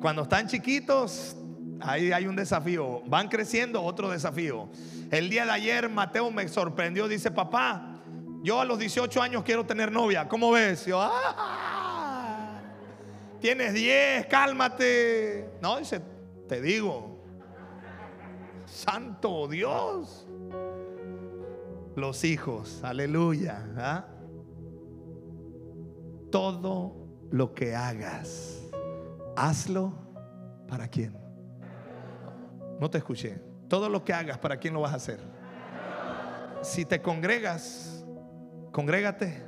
Speaker 1: Cuando están chiquitos, ahí hay un desafío. Van creciendo, otro desafío. El día de ayer Mateo me sorprendió. Dice, papá, yo a los 18 años quiero tener novia. ¿Cómo ves? Yo, ah, tienes 10, cálmate. No, dice, te digo, Santo Dios. Los hijos, aleluya. ¿ah? Todo lo que hagas, hazlo para quién. No te escuché. Todo lo que hagas, ¿para quién lo vas a hacer? Si te congregas, congrégate.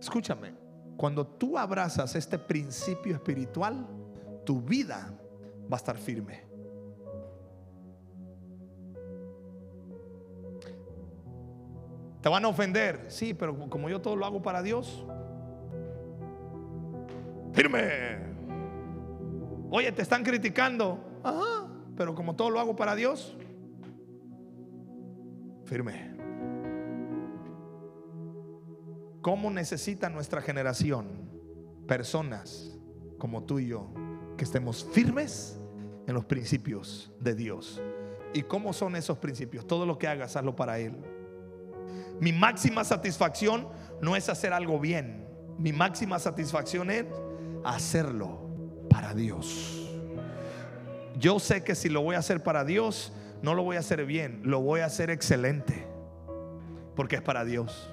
Speaker 1: Escúchame, cuando tú abrazas este principio espiritual, tu vida va a estar firme. Te van a ofender, sí, pero como yo todo lo hago para Dios, firme. Oye, te están criticando, ajá, pero como todo lo hago para Dios, firme. ¿Cómo necesita nuestra generación personas como tú y yo que estemos firmes en los principios de Dios? ¿Y cómo son esos principios? Todo lo que hagas, hazlo para Él. Mi máxima satisfacción no es hacer algo bien. Mi máxima satisfacción es hacerlo para Dios. Yo sé que si lo voy a hacer para Dios, no lo voy a hacer bien, lo voy a hacer excelente. Porque es para Dios.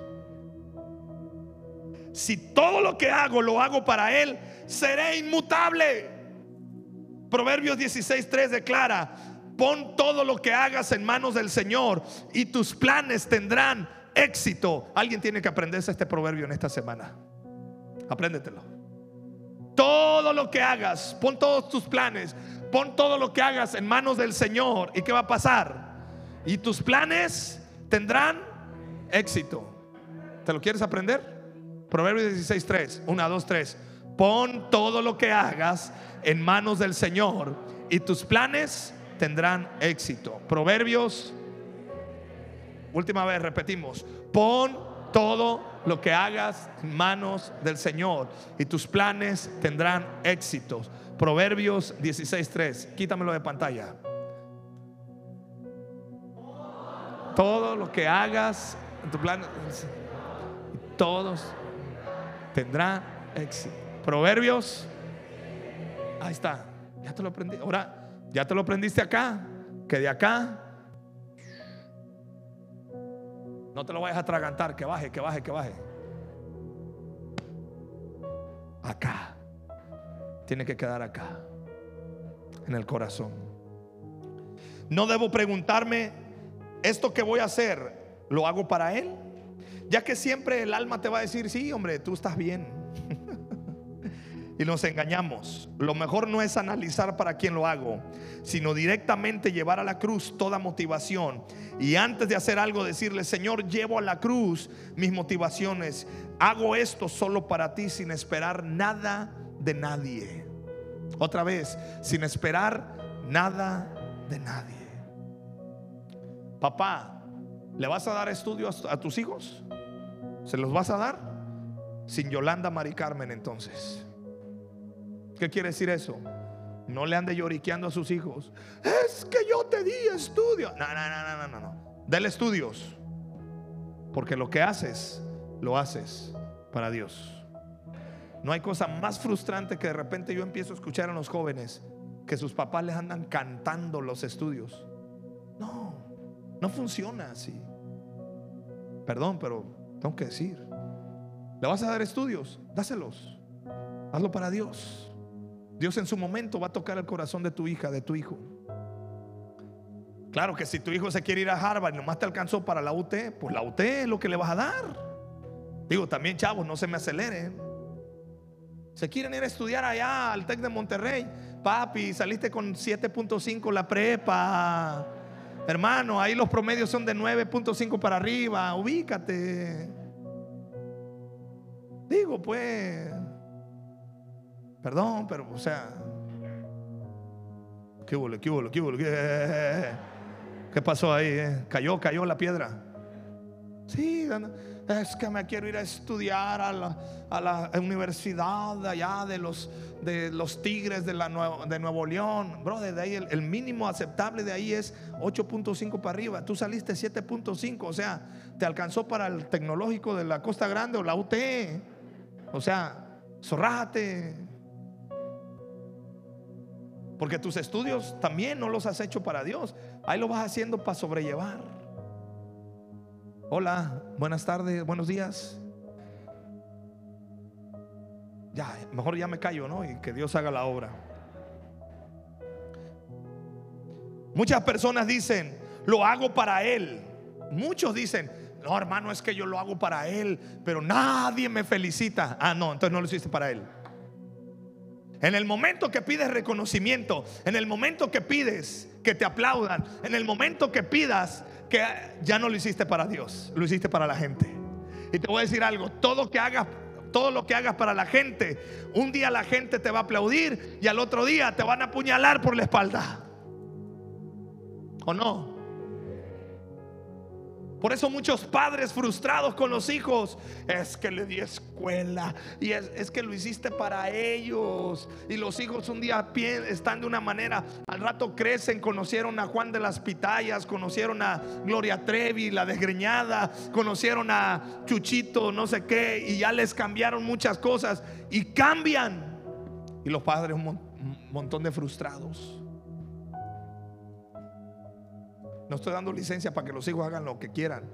Speaker 1: Si todo lo que hago lo hago para Él, seré inmutable. Proverbios 16.3 declara, pon todo lo que hagas en manos del Señor y tus planes tendrán éxito. Alguien tiene que aprenderse este proverbio en esta semana. Apréndetelo. Todo lo que hagas, pon todos tus planes, pon todo lo que hagas en manos del Señor. ¿Y qué va a pasar? Y tus planes tendrán éxito. ¿Te lo quieres aprender? Proverbios 16:3, 1, 2, 3. Pon todo lo que hagas en manos del Señor y tus planes tendrán éxito. Proverbios, última vez repetimos, pon todo lo que hagas en manos del Señor y tus planes tendrán éxitos. Proverbios 16:3, quítamelo de pantalla. Todo lo que hagas en tu plan, todos tendrá éxito. Proverbios, ahí está, ya te lo aprendí. Ahora, ya te lo aprendiste acá, que de acá no te lo vayas a atragantar, que baje, que baje, que baje. Acá, tiene que quedar acá, en el corazón. No debo preguntarme, ¿esto que voy a hacer, lo hago para Él? Ya que siempre el alma te va a decir, sí, hombre, tú estás bien. y nos engañamos. Lo mejor no es analizar para quién lo hago, sino directamente llevar a la cruz toda motivación. Y antes de hacer algo, decirle, Señor, llevo a la cruz mis motivaciones. Hago esto solo para ti sin esperar nada de nadie. Otra vez, sin esperar nada de nadie. Papá, ¿le vas a dar estudios a tus hijos? ¿Se los vas a dar? Sin Yolanda Mari Carmen entonces. ¿Qué quiere decir eso? No le ande lloriqueando a sus hijos. Es que yo te di estudios. No, no, no, no, no, no. Dele estudios. Porque lo que haces, lo haces para Dios. No hay cosa más frustrante que de repente yo empiezo a escuchar a los jóvenes que sus papás les andan cantando los estudios. No, no funciona así. Perdón, pero tengo que decir. ¿Le vas a dar estudios? Dáselos. Hazlo para Dios. Dios en su momento va a tocar el corazón de tu hija, de tu hijo. Claro que si tu hijo se quiere ir a Harvard y nomás te alcanzó para la UT, pues la UT es lo que le vas a dar. Digo, también chavos, no se me aceleren. Se quieren ir a estudiar allá al TEC de Monterrey. Papi, saliste con 7.5 la prepa. Hermano, ahí los promedios son de 9.5 para arriba. Ubícate. Digo, pues, perdón, pero, o sea, ¿qué hubo? ¿Qué? ¿Qué? ¿Qué, ¿Qué pasó ahí? eh? Cayó, cayó la piedra. Sí, es que me quiero ir a estudiar a la, a la universidad allá de los, de los Tigres de, Nuevo, León. Bro, de ahí el, el mínimo aceptable de ahí es 8.5 para arriba. Tú saliste 7.5, o sea, te alcanzó para el tecnológico de la Costa Grande o la UT. O sea, zorrájate. Porque tus estudios también no los has hecho para Dios. Ahí lo vas haciendo para sobrellevar. Hola, buenas tardes, buenos días. Ya, mejor ya me callo, ¿no? Y que Dios haga la obra. Muchas personas dicen, lo hago para Él. Muchos dicen, no, hermano, es que yo lo hago para Él, pero nadie me felicita. Ah, no, entonces no lo hiciste para Él. En el momento que pides reconocimiento, en el momento que pides que te aplaudan, en el momento que pidas que ya no lo hiciste para Dios, lo hiciste para la gente. Y te voy a decir algo, todo que hagas todo lo que hagas para la gente, un día la gente te va a aplaudir y al otro día te van a apuñalar por la espalda. ¿O no? Por eso muchos padres frustrados con los hijos, es que le di escuela y es, que lo hiciste para ellos. Y los hijos un día están de una manera, al rato crecen, conocieron a Juan de las Pitayas, conocieron a Gloria Trevi, la desgreñada, conocieron a Chuchito, no sé qué, y ya les cambiaron muchas cosas y cambian. Y los padres un montón de frustrados. No estoy dando licencia para que los hijos hagan lo que quieran.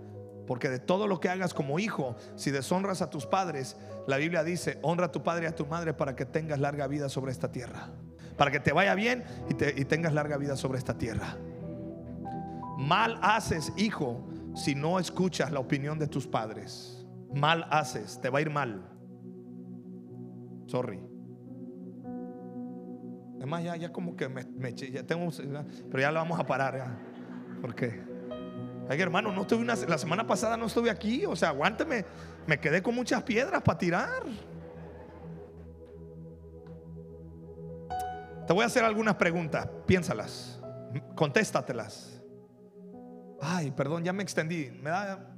Speaker 1: Porque de todo lo que hagas como hijo, si deshonras a tus padres, la Biblia dice, honra a tu padre y a tu madre para que tengas larga vida sobre esta tierra. Para que te vaya bien y, te, y tengas larga vida sobre esta tierra. Mal haces, hijo, si no escuchas la opinión de tus padres. Mal haces, te va a ir mal. Sorry. Además, ya, ya como que me, me ya tengo, pero ya lo vamos a parar. ¿Por qué? Ay, hermano, no estuve una, la semana pasada no estuve aquí. O sea, aguánteme. Me quedé con muchas piedras para tirar. Te voy a hacer algunas preguntas. Piénsalas. Contéstatelas. Ay, perdón, ya me extendí. Me da.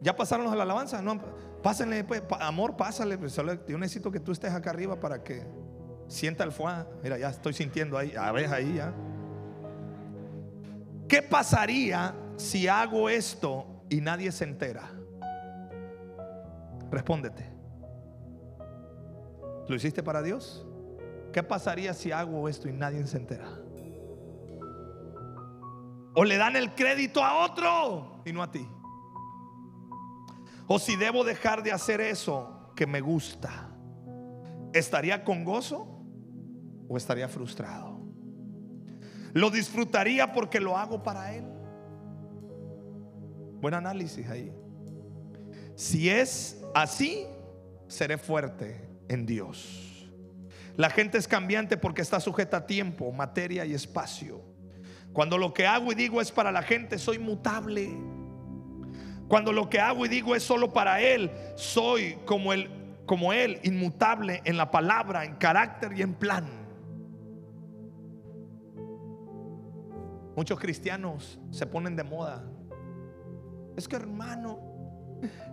Speaker 1: ¿Ya pasaron a la alabanza? No, pásenle, pues, amor, pásale. Pues, yo necesito que tú estés acá arriba para que sienta el fuá. Mira, ya estoy sintiendo ahí. A ver, ahí ya. ¿Qué pasaría si hago esto y nadie se entera? Respóndete. ¿Lo hiciste para Dios? ¿Qué pasaría si hago esto y nadie se entera? O le dan el crédito a otro y no a ti. O si debo dejar de hacer eso que me gusta, ¿estaría con gozo o estaría frustrado? Lo disfrutaría porque lo hago para Él. Buen análisis ahí. Si es así, seré fuerte en Dios. La gente es cambiante porque está sujeta a tiempo, materia y espacio. Cuando lo que hago y digo es para la gente, soy mutable. Cuando lo que hago y digo es solo para Él, soy como Él, como Él, inmutable en la palabra, en carácter y en plan. Muchos cristianos se ponen de moda. Es que hermano,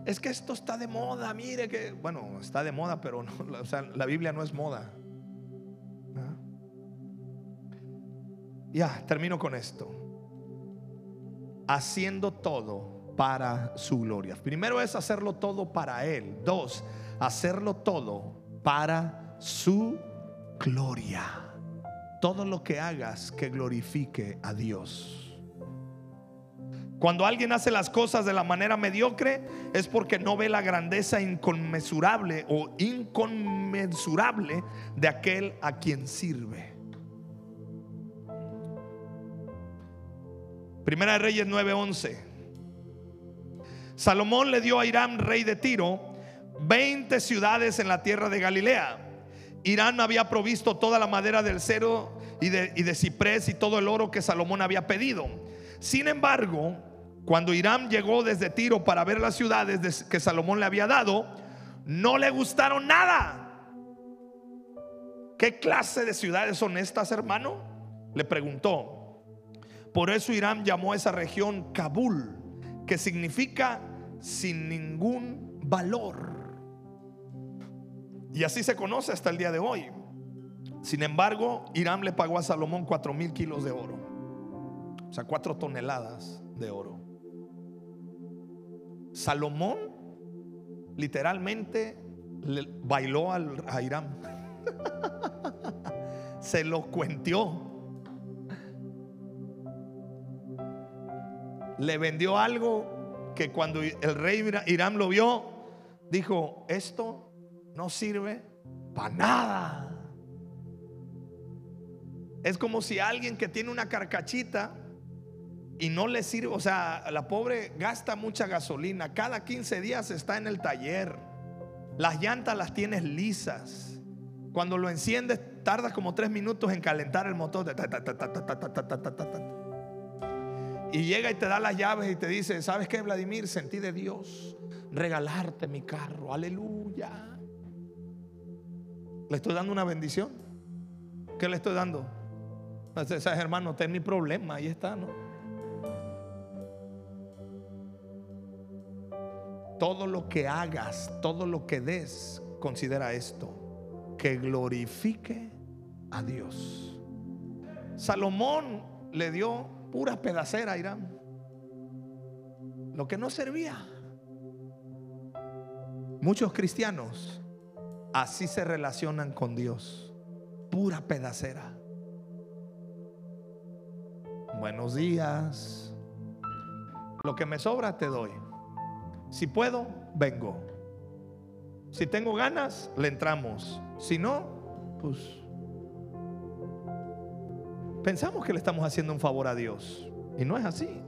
Speaker 1: es que esto está de moda, mire que, bueno, está de moda, pero o sea, la Biblia no es moda. ¿Ah? Ya, termino con esto. Haciendo todo para su gloria. Primero es hacerlo todo para Él. Dos, hacerlo todo para su gloria todo lo que hagas que glorifique a Dios. Cuando alguien hace las cosas de la manera mediocre es porque no ve la grandeza inconmensurable o inconmensurable de aquel a quien sirve. Primera de Reyes 9:11. Salomón le dio a Irán, rey de Tiro, 20 ciudades en la tierra de Galilea Irán había provisto toda la madera del cero y de, y de, ciprés y todo el oro que Salomón había pedido. Sin embargo, cuando Irán llegó desde Tiro para ver las ciudades que Salomón le había dado, no le gustaron nada. ¿Qué clase de ciudades son estas, hermano? Le preguntó. Por eso Irán llamó a esa región Kabul, que significa sin ningún valor. Y así se conoce hasta el día de hoy. Sin embargo, Irán le pagó a Salomón cuatro mil kilos de oro. O sea, cuatro toneladas de oro. Salomón literalmente bailó al, a Irán. Se lo cuenteó. Le vendió algo que cuando el rey Irán lo vio, dijo, esto no sirve para nada. Es como si alguien que tiene una carcachita y no le sirve, o sea, la pobre gasta mucha gasolina, cada 15 días está en el taller, las llantas las tienes lisas, cuando lo enciendes tarda como 3 minutos en calentar el motor. Y llega y te da las llaves y te dice, ¿sabes qué, Vladimir? Sentí de Dios regalarte mi carro, aleluya. ¿Le estoy dando una bendición? ¿Qué le estoy dando? ¿Sabes, hermano? Este es mi problema, ahí está, ¿no? todo lo que hagas, todo lo que des, considera esto, que glorifique a Dios. Salomón le dio pura pedacera a Irán, lo que no servía. Muchos cristianos así se relacionan con Dios, pura pedacera. Buenos días. Lo que me sobra te doy. Si puedo, vengo. Si tengo ganas, le entramos. Si no, pues pensamos que le estamos haciendo un favor a Dios y no es así.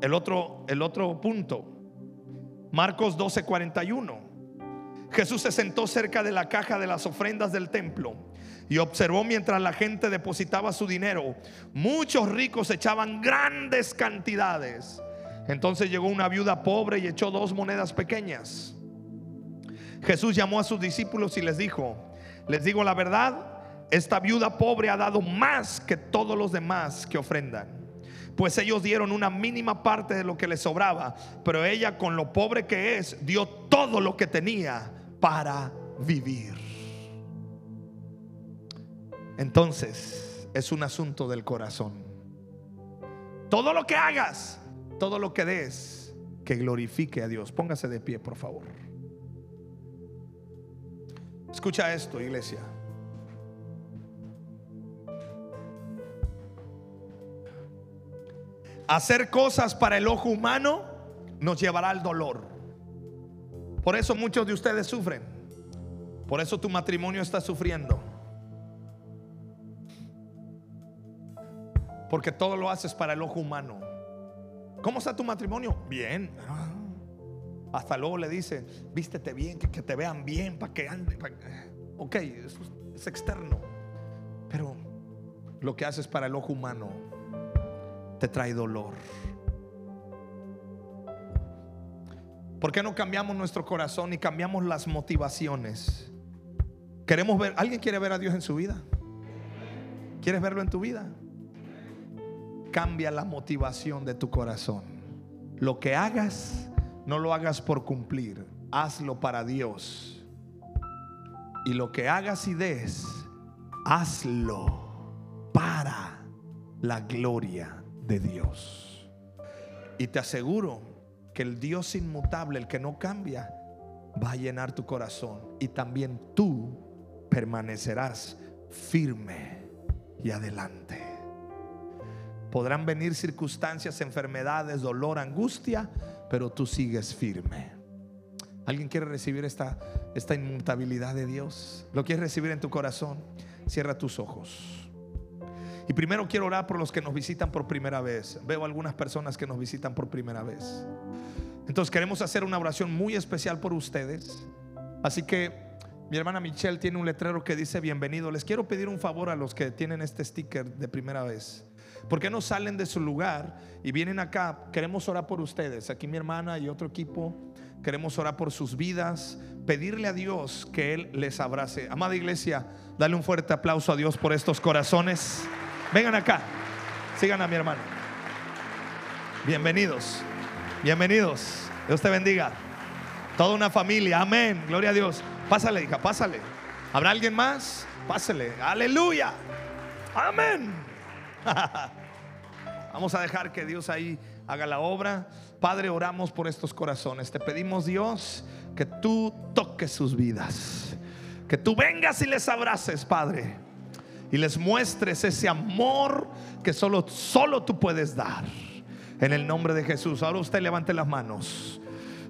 Speaker 1: El otro el otro punto. Marcos 12:41. Jesús se sentó cerca de la caja de las ofrendas del templo y observó mientras la gente depositaba su dinero. Muchos ricos echaban grandes cantidades entonces llegó una viuda pobre y echó dos monedas pequeñas. Jesús llamó a sus discípulos y les dijo, les digo la verdad, esta viuda pobre ha dado más que todos los demás que ofrendan. Pues ellos dieron una mínima parte de lo que les sobraba, pero ella con lo pobre que es, dio todo lo que tenía para vivir. Entonces, es un asunto del corazón. Todo lo que hagas, todo lo que des, que glorifique a Dios. Póngase de pie, por favor. Escucha esto, iglesia. Hacer cosas para el ojo humano nos llevará al dolor. Por eso muchos de ustedes sufren. Por eso tu matrimonio está sufriendo. Porque todo lo haces para el ojo humano. ¿Cómo está tu matrimonio? Bien. Hasta luego le dice, vístete bien, que, te vean bien, para que ande. Ok, es externo. Pero lo que haces para el ojo humano te trae dolor. ¿Por qué no cambiamos nuestro corazón y cambiamos las motivaciones? Queremos ver, ¿alguien quiere ver a Dios en su vida? ¿Quieres verlo en tu vida? cambia la motivación de tu corazón. Lo que hagas, no lo hagas por cumplir, hazlo para Dios. Y lo que hagas y des, hazlo para la gloria de Dios. Y te aseguro que el Dios inmutable, el que no cambia, va a llenar tu corazón. Y también tú permanecerás firme y adelante. Podrán venir circunstancias, enfermedades, dolor, angustia, pero tú sigues firme. ¿Alguien quiere recibir esta, esta inmutabilidad de Dios? ¿Lo quieres recibir en tu corazón? Cierra tus ojos. Y primero quiero orar por los que nos visitan por primera vez. Veo algunas personas que nos visitan por primera vez. Entonces queremos hacer una oración muy especial por ustedes. Así que mi hermana Michelle tiene un letrero que dice bienvenido. Les quiero pedir un favor a los que tienen este sticker de primera vez. ¿Por qué no salen de su lugar y vienen acá? Queremos orar por ustedes. Aquí mi hermana y otro equipo Queremos orar por sus vidas, pedirle a Dios que Él les abrace. Amada iglesia, dale un fuerte aplauso a Dios por estos corazones. Vengan acá, sigan a mi hermano. Bienvenidos, bienvenidos. Dios te bendiga. Toda una familia, amén. Gloria a Dios. Pásale, hija, pásale. ¿Habrá alguien más? Pásale. Aleluya. Amén. Vamos a dejar que Dios ahí haga la obra. Padre, oramos por estos corazones. Te pedimos, Dios, que tú toques sus vidas. Que tú vengas y les abraces, Padre. Y les muestres ese amor que solo, solo tú puedes dar. En el nombre de Jesús. Ahora usted levante las manos.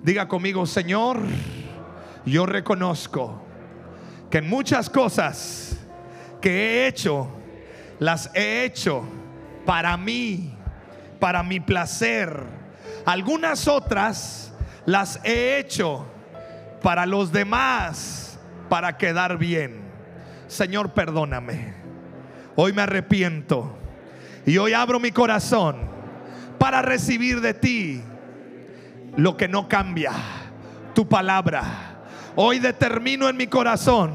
Speaker 1: Diga conmigo, Señor, yo reconozco que en muchas cosas que he hecho, las he hecho para mí, para mi placer. Algunas otras las he hecho para los demás, para quedar bien. Señor, perdóname. Hoy me arrepiento y hoy abro mi corazón para recibir de ti lo que no cambia, tu palabra. Hoy determino en mi corazón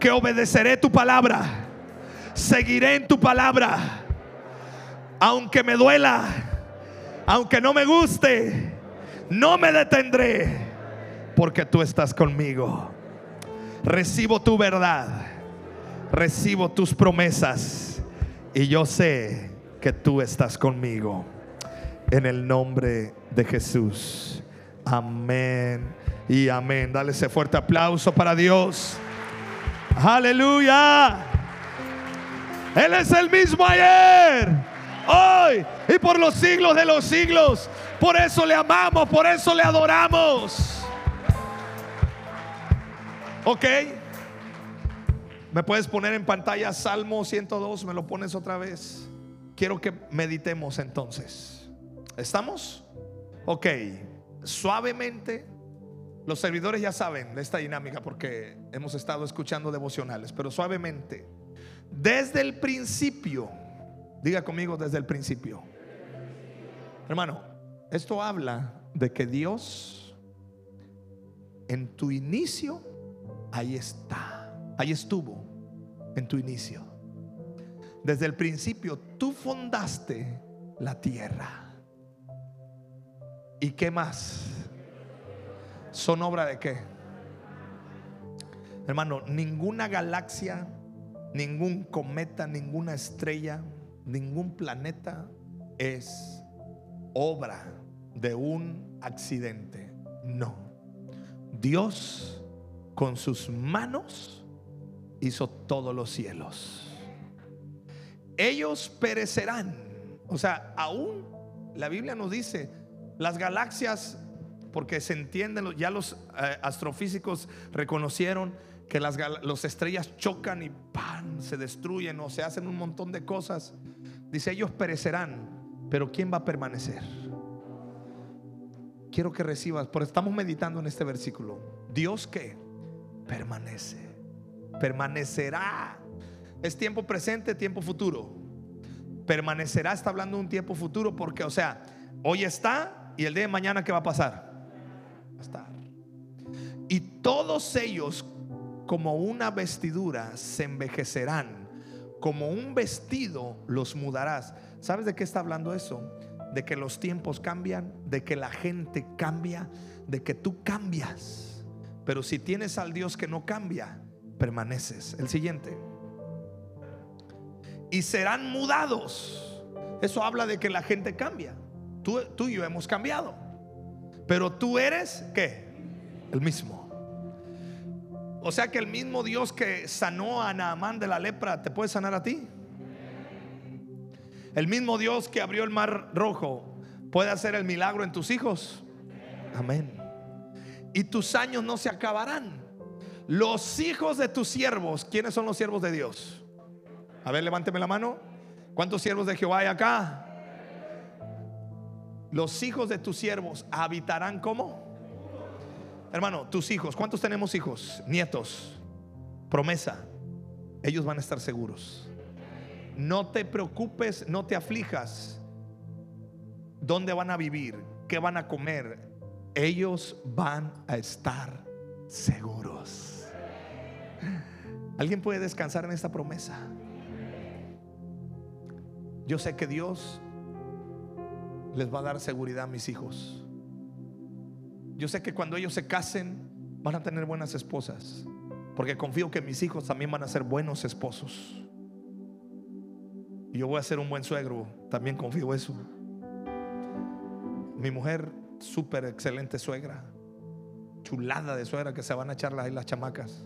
Speaker 1: que obedeceré tu palabra, seguiré en tu palabra, aunque me duela, aunque no me guste, no me detendré, porque tú estás conmigo. Recibo tu verdad, recibo tus promesas y yo sé que tú estás conmigo. En el nombre de Jesús. Amén y amén. Dale ese fuerte aplauso para Dios. Aleluya. Él es el mismo ayer, hoy y por los siglos de los siglos. Por eso le amamos, por eso le adoramos. Ok. ¿Me puedes poner en pantalla Salmo 102? ¿Me lo pones otra vez? Quiero que meditemos entonces. ¿Estamos? Ok. Suavemente. Los servidores ya saben de esta dinámica porque hemos estado escuchando devocionales, pero suavemente. Desde el principio. Diga conmigo desde el principio. Hermano, esto habla de que Dios en tu inicio, ahí está, ahí estuvo, en tu inicio. Desde el principio tú fundaste la tierra. ¿Y qué más? ¿Son obra de qué? Hermano, ninguna galaxia, ningún cometa, ninguna estrella, ningún planeta es obra de un accidente. No. Dios con sus manos hizo todos los cielos. Ellos perecerán. O sea, aún la Biblia nos dice, las galaxias, porque se entienden, ya los eh, astrofísicos reconocieron que las, los estrellas chocan y ¡pam! se destruyen o se hacen un montón de cosas. Dice, ellos perecerán, pero ¿quién va a permanecer? Quiero que recibas, porque estamos meditando en este versículo. Dios que permanece, permanecerá. Es tiempo presente, tiempo futuro. Permanecerá, está hablando de un tiempo futuro, porque, o sea, hoy está y el día de mañana, ¿qué va a pasar? Va a estar. Y todos ellos, como una vestidura, se envejecerán. Como un vestido los mudarás. ¿Sabes de qué está hablando eso? de que los tiempos cambian, de que la gente cambia, de que tú cambias. Pero si tienes al Dios que no cambia, permaneces. El siguiente. Y serán mudados. Eso habla de que la gente cambia. Tú, tú y yo hemos cambiado. Pero tú eres, ¿qué? El mismo. O sea que el mismo Dios que sanó a Naamán de la lepra, ¿te puede sanar a ti? El mismo Dios que abrió el mar rojo puede hacer el milagro en tus hijos. Amén. Y tus años no se acabarán. Los hijos de tus siervos, ¿quiénes son los siervos de Dios? A ver, levánteme la mano. ¿Cuántos siervos de Jehová hay acá? Los hijos de tus siervos habitarán como? Hermano, tus hijos, ¿cuántos tenemos hijos? Nietos. Promesa. Ellos van a estar seguros. No te preocupes, no te aflijas. ¿Dónde van a vivir? ¿Qué van a comer? ellos van a estar seguros. ¿Alguien puede descansar en esta promesa? Yo sé que Dios les va a dar seguridad a mis hijos. Yo sé que cuando ellos se casen van a tener buenas esposas. Porque confío que mis hijos también van a ser buenos esposos. Y yo voy a ser un buen suegro. También confío eso. Mi mujer, súper excelente suegra. Chulada de suegra que se van a echar las, las chamacas.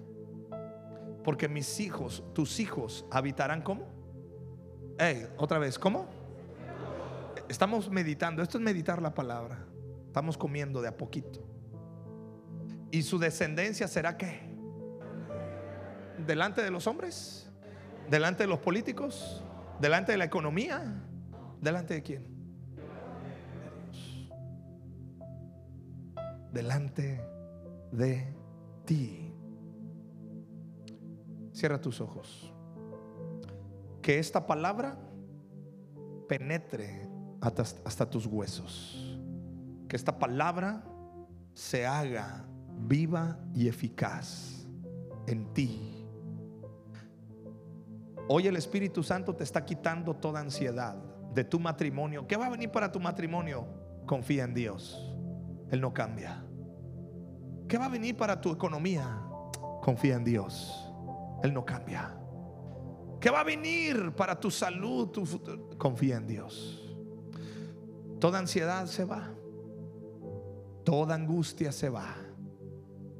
Speaker 1: Porque mis hijos, tus hijos, habitarán como. Otra vez, ¿cómo? Estamos meditando. Esto es meditar la palabra. Estamos comiendo de a poquito. ¿Y su descendencia será qué? ¿Delante de los hombres? ¿Delante de los políticos? ¿Delante de la economía? ¿Delante de quién? De Dios. Delante de ti. Cierra tus ojos. Que esta palabra penetre hasta, hasta tus huesos. Que esta palabra se haga viva y eficaz en ti. Hoy el Espíritu Santo te está quitando toda ansiedad de tu matrimonio. ¿Qué va a venir para tu matrimonio? Confía en Dios. Él no cambia. ¿Qué va a venir para tu economía? Confía en Dios. Él no cambia. ¿Qué va a venir para tu salud? Tu futuro? Confía en Dios. Toda ansiedad se va. Toda angustia se va.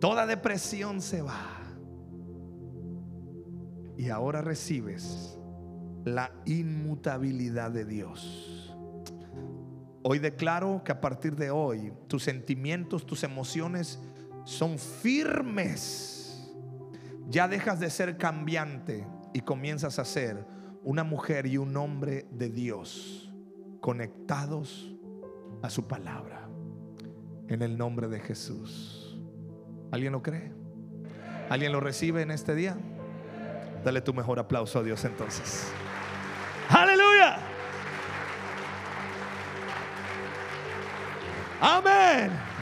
Speaker 1: Toda depresión se va. Y ahora recibes la inmutabilidad de Dios. Hoy declaro que a partir de hoy tus sentimientos, tus emociones son firmes. Ya dejas de ser cambiante y comienzas a ser una mujer y un hombre de Dios conectados a su palabra. En el nombre de Jesús. ¿Alguien lo cree? ¿Alguien lo recibe en este día? Dale tu mejor aplauso a Dios entonces. Aleluya. Amén.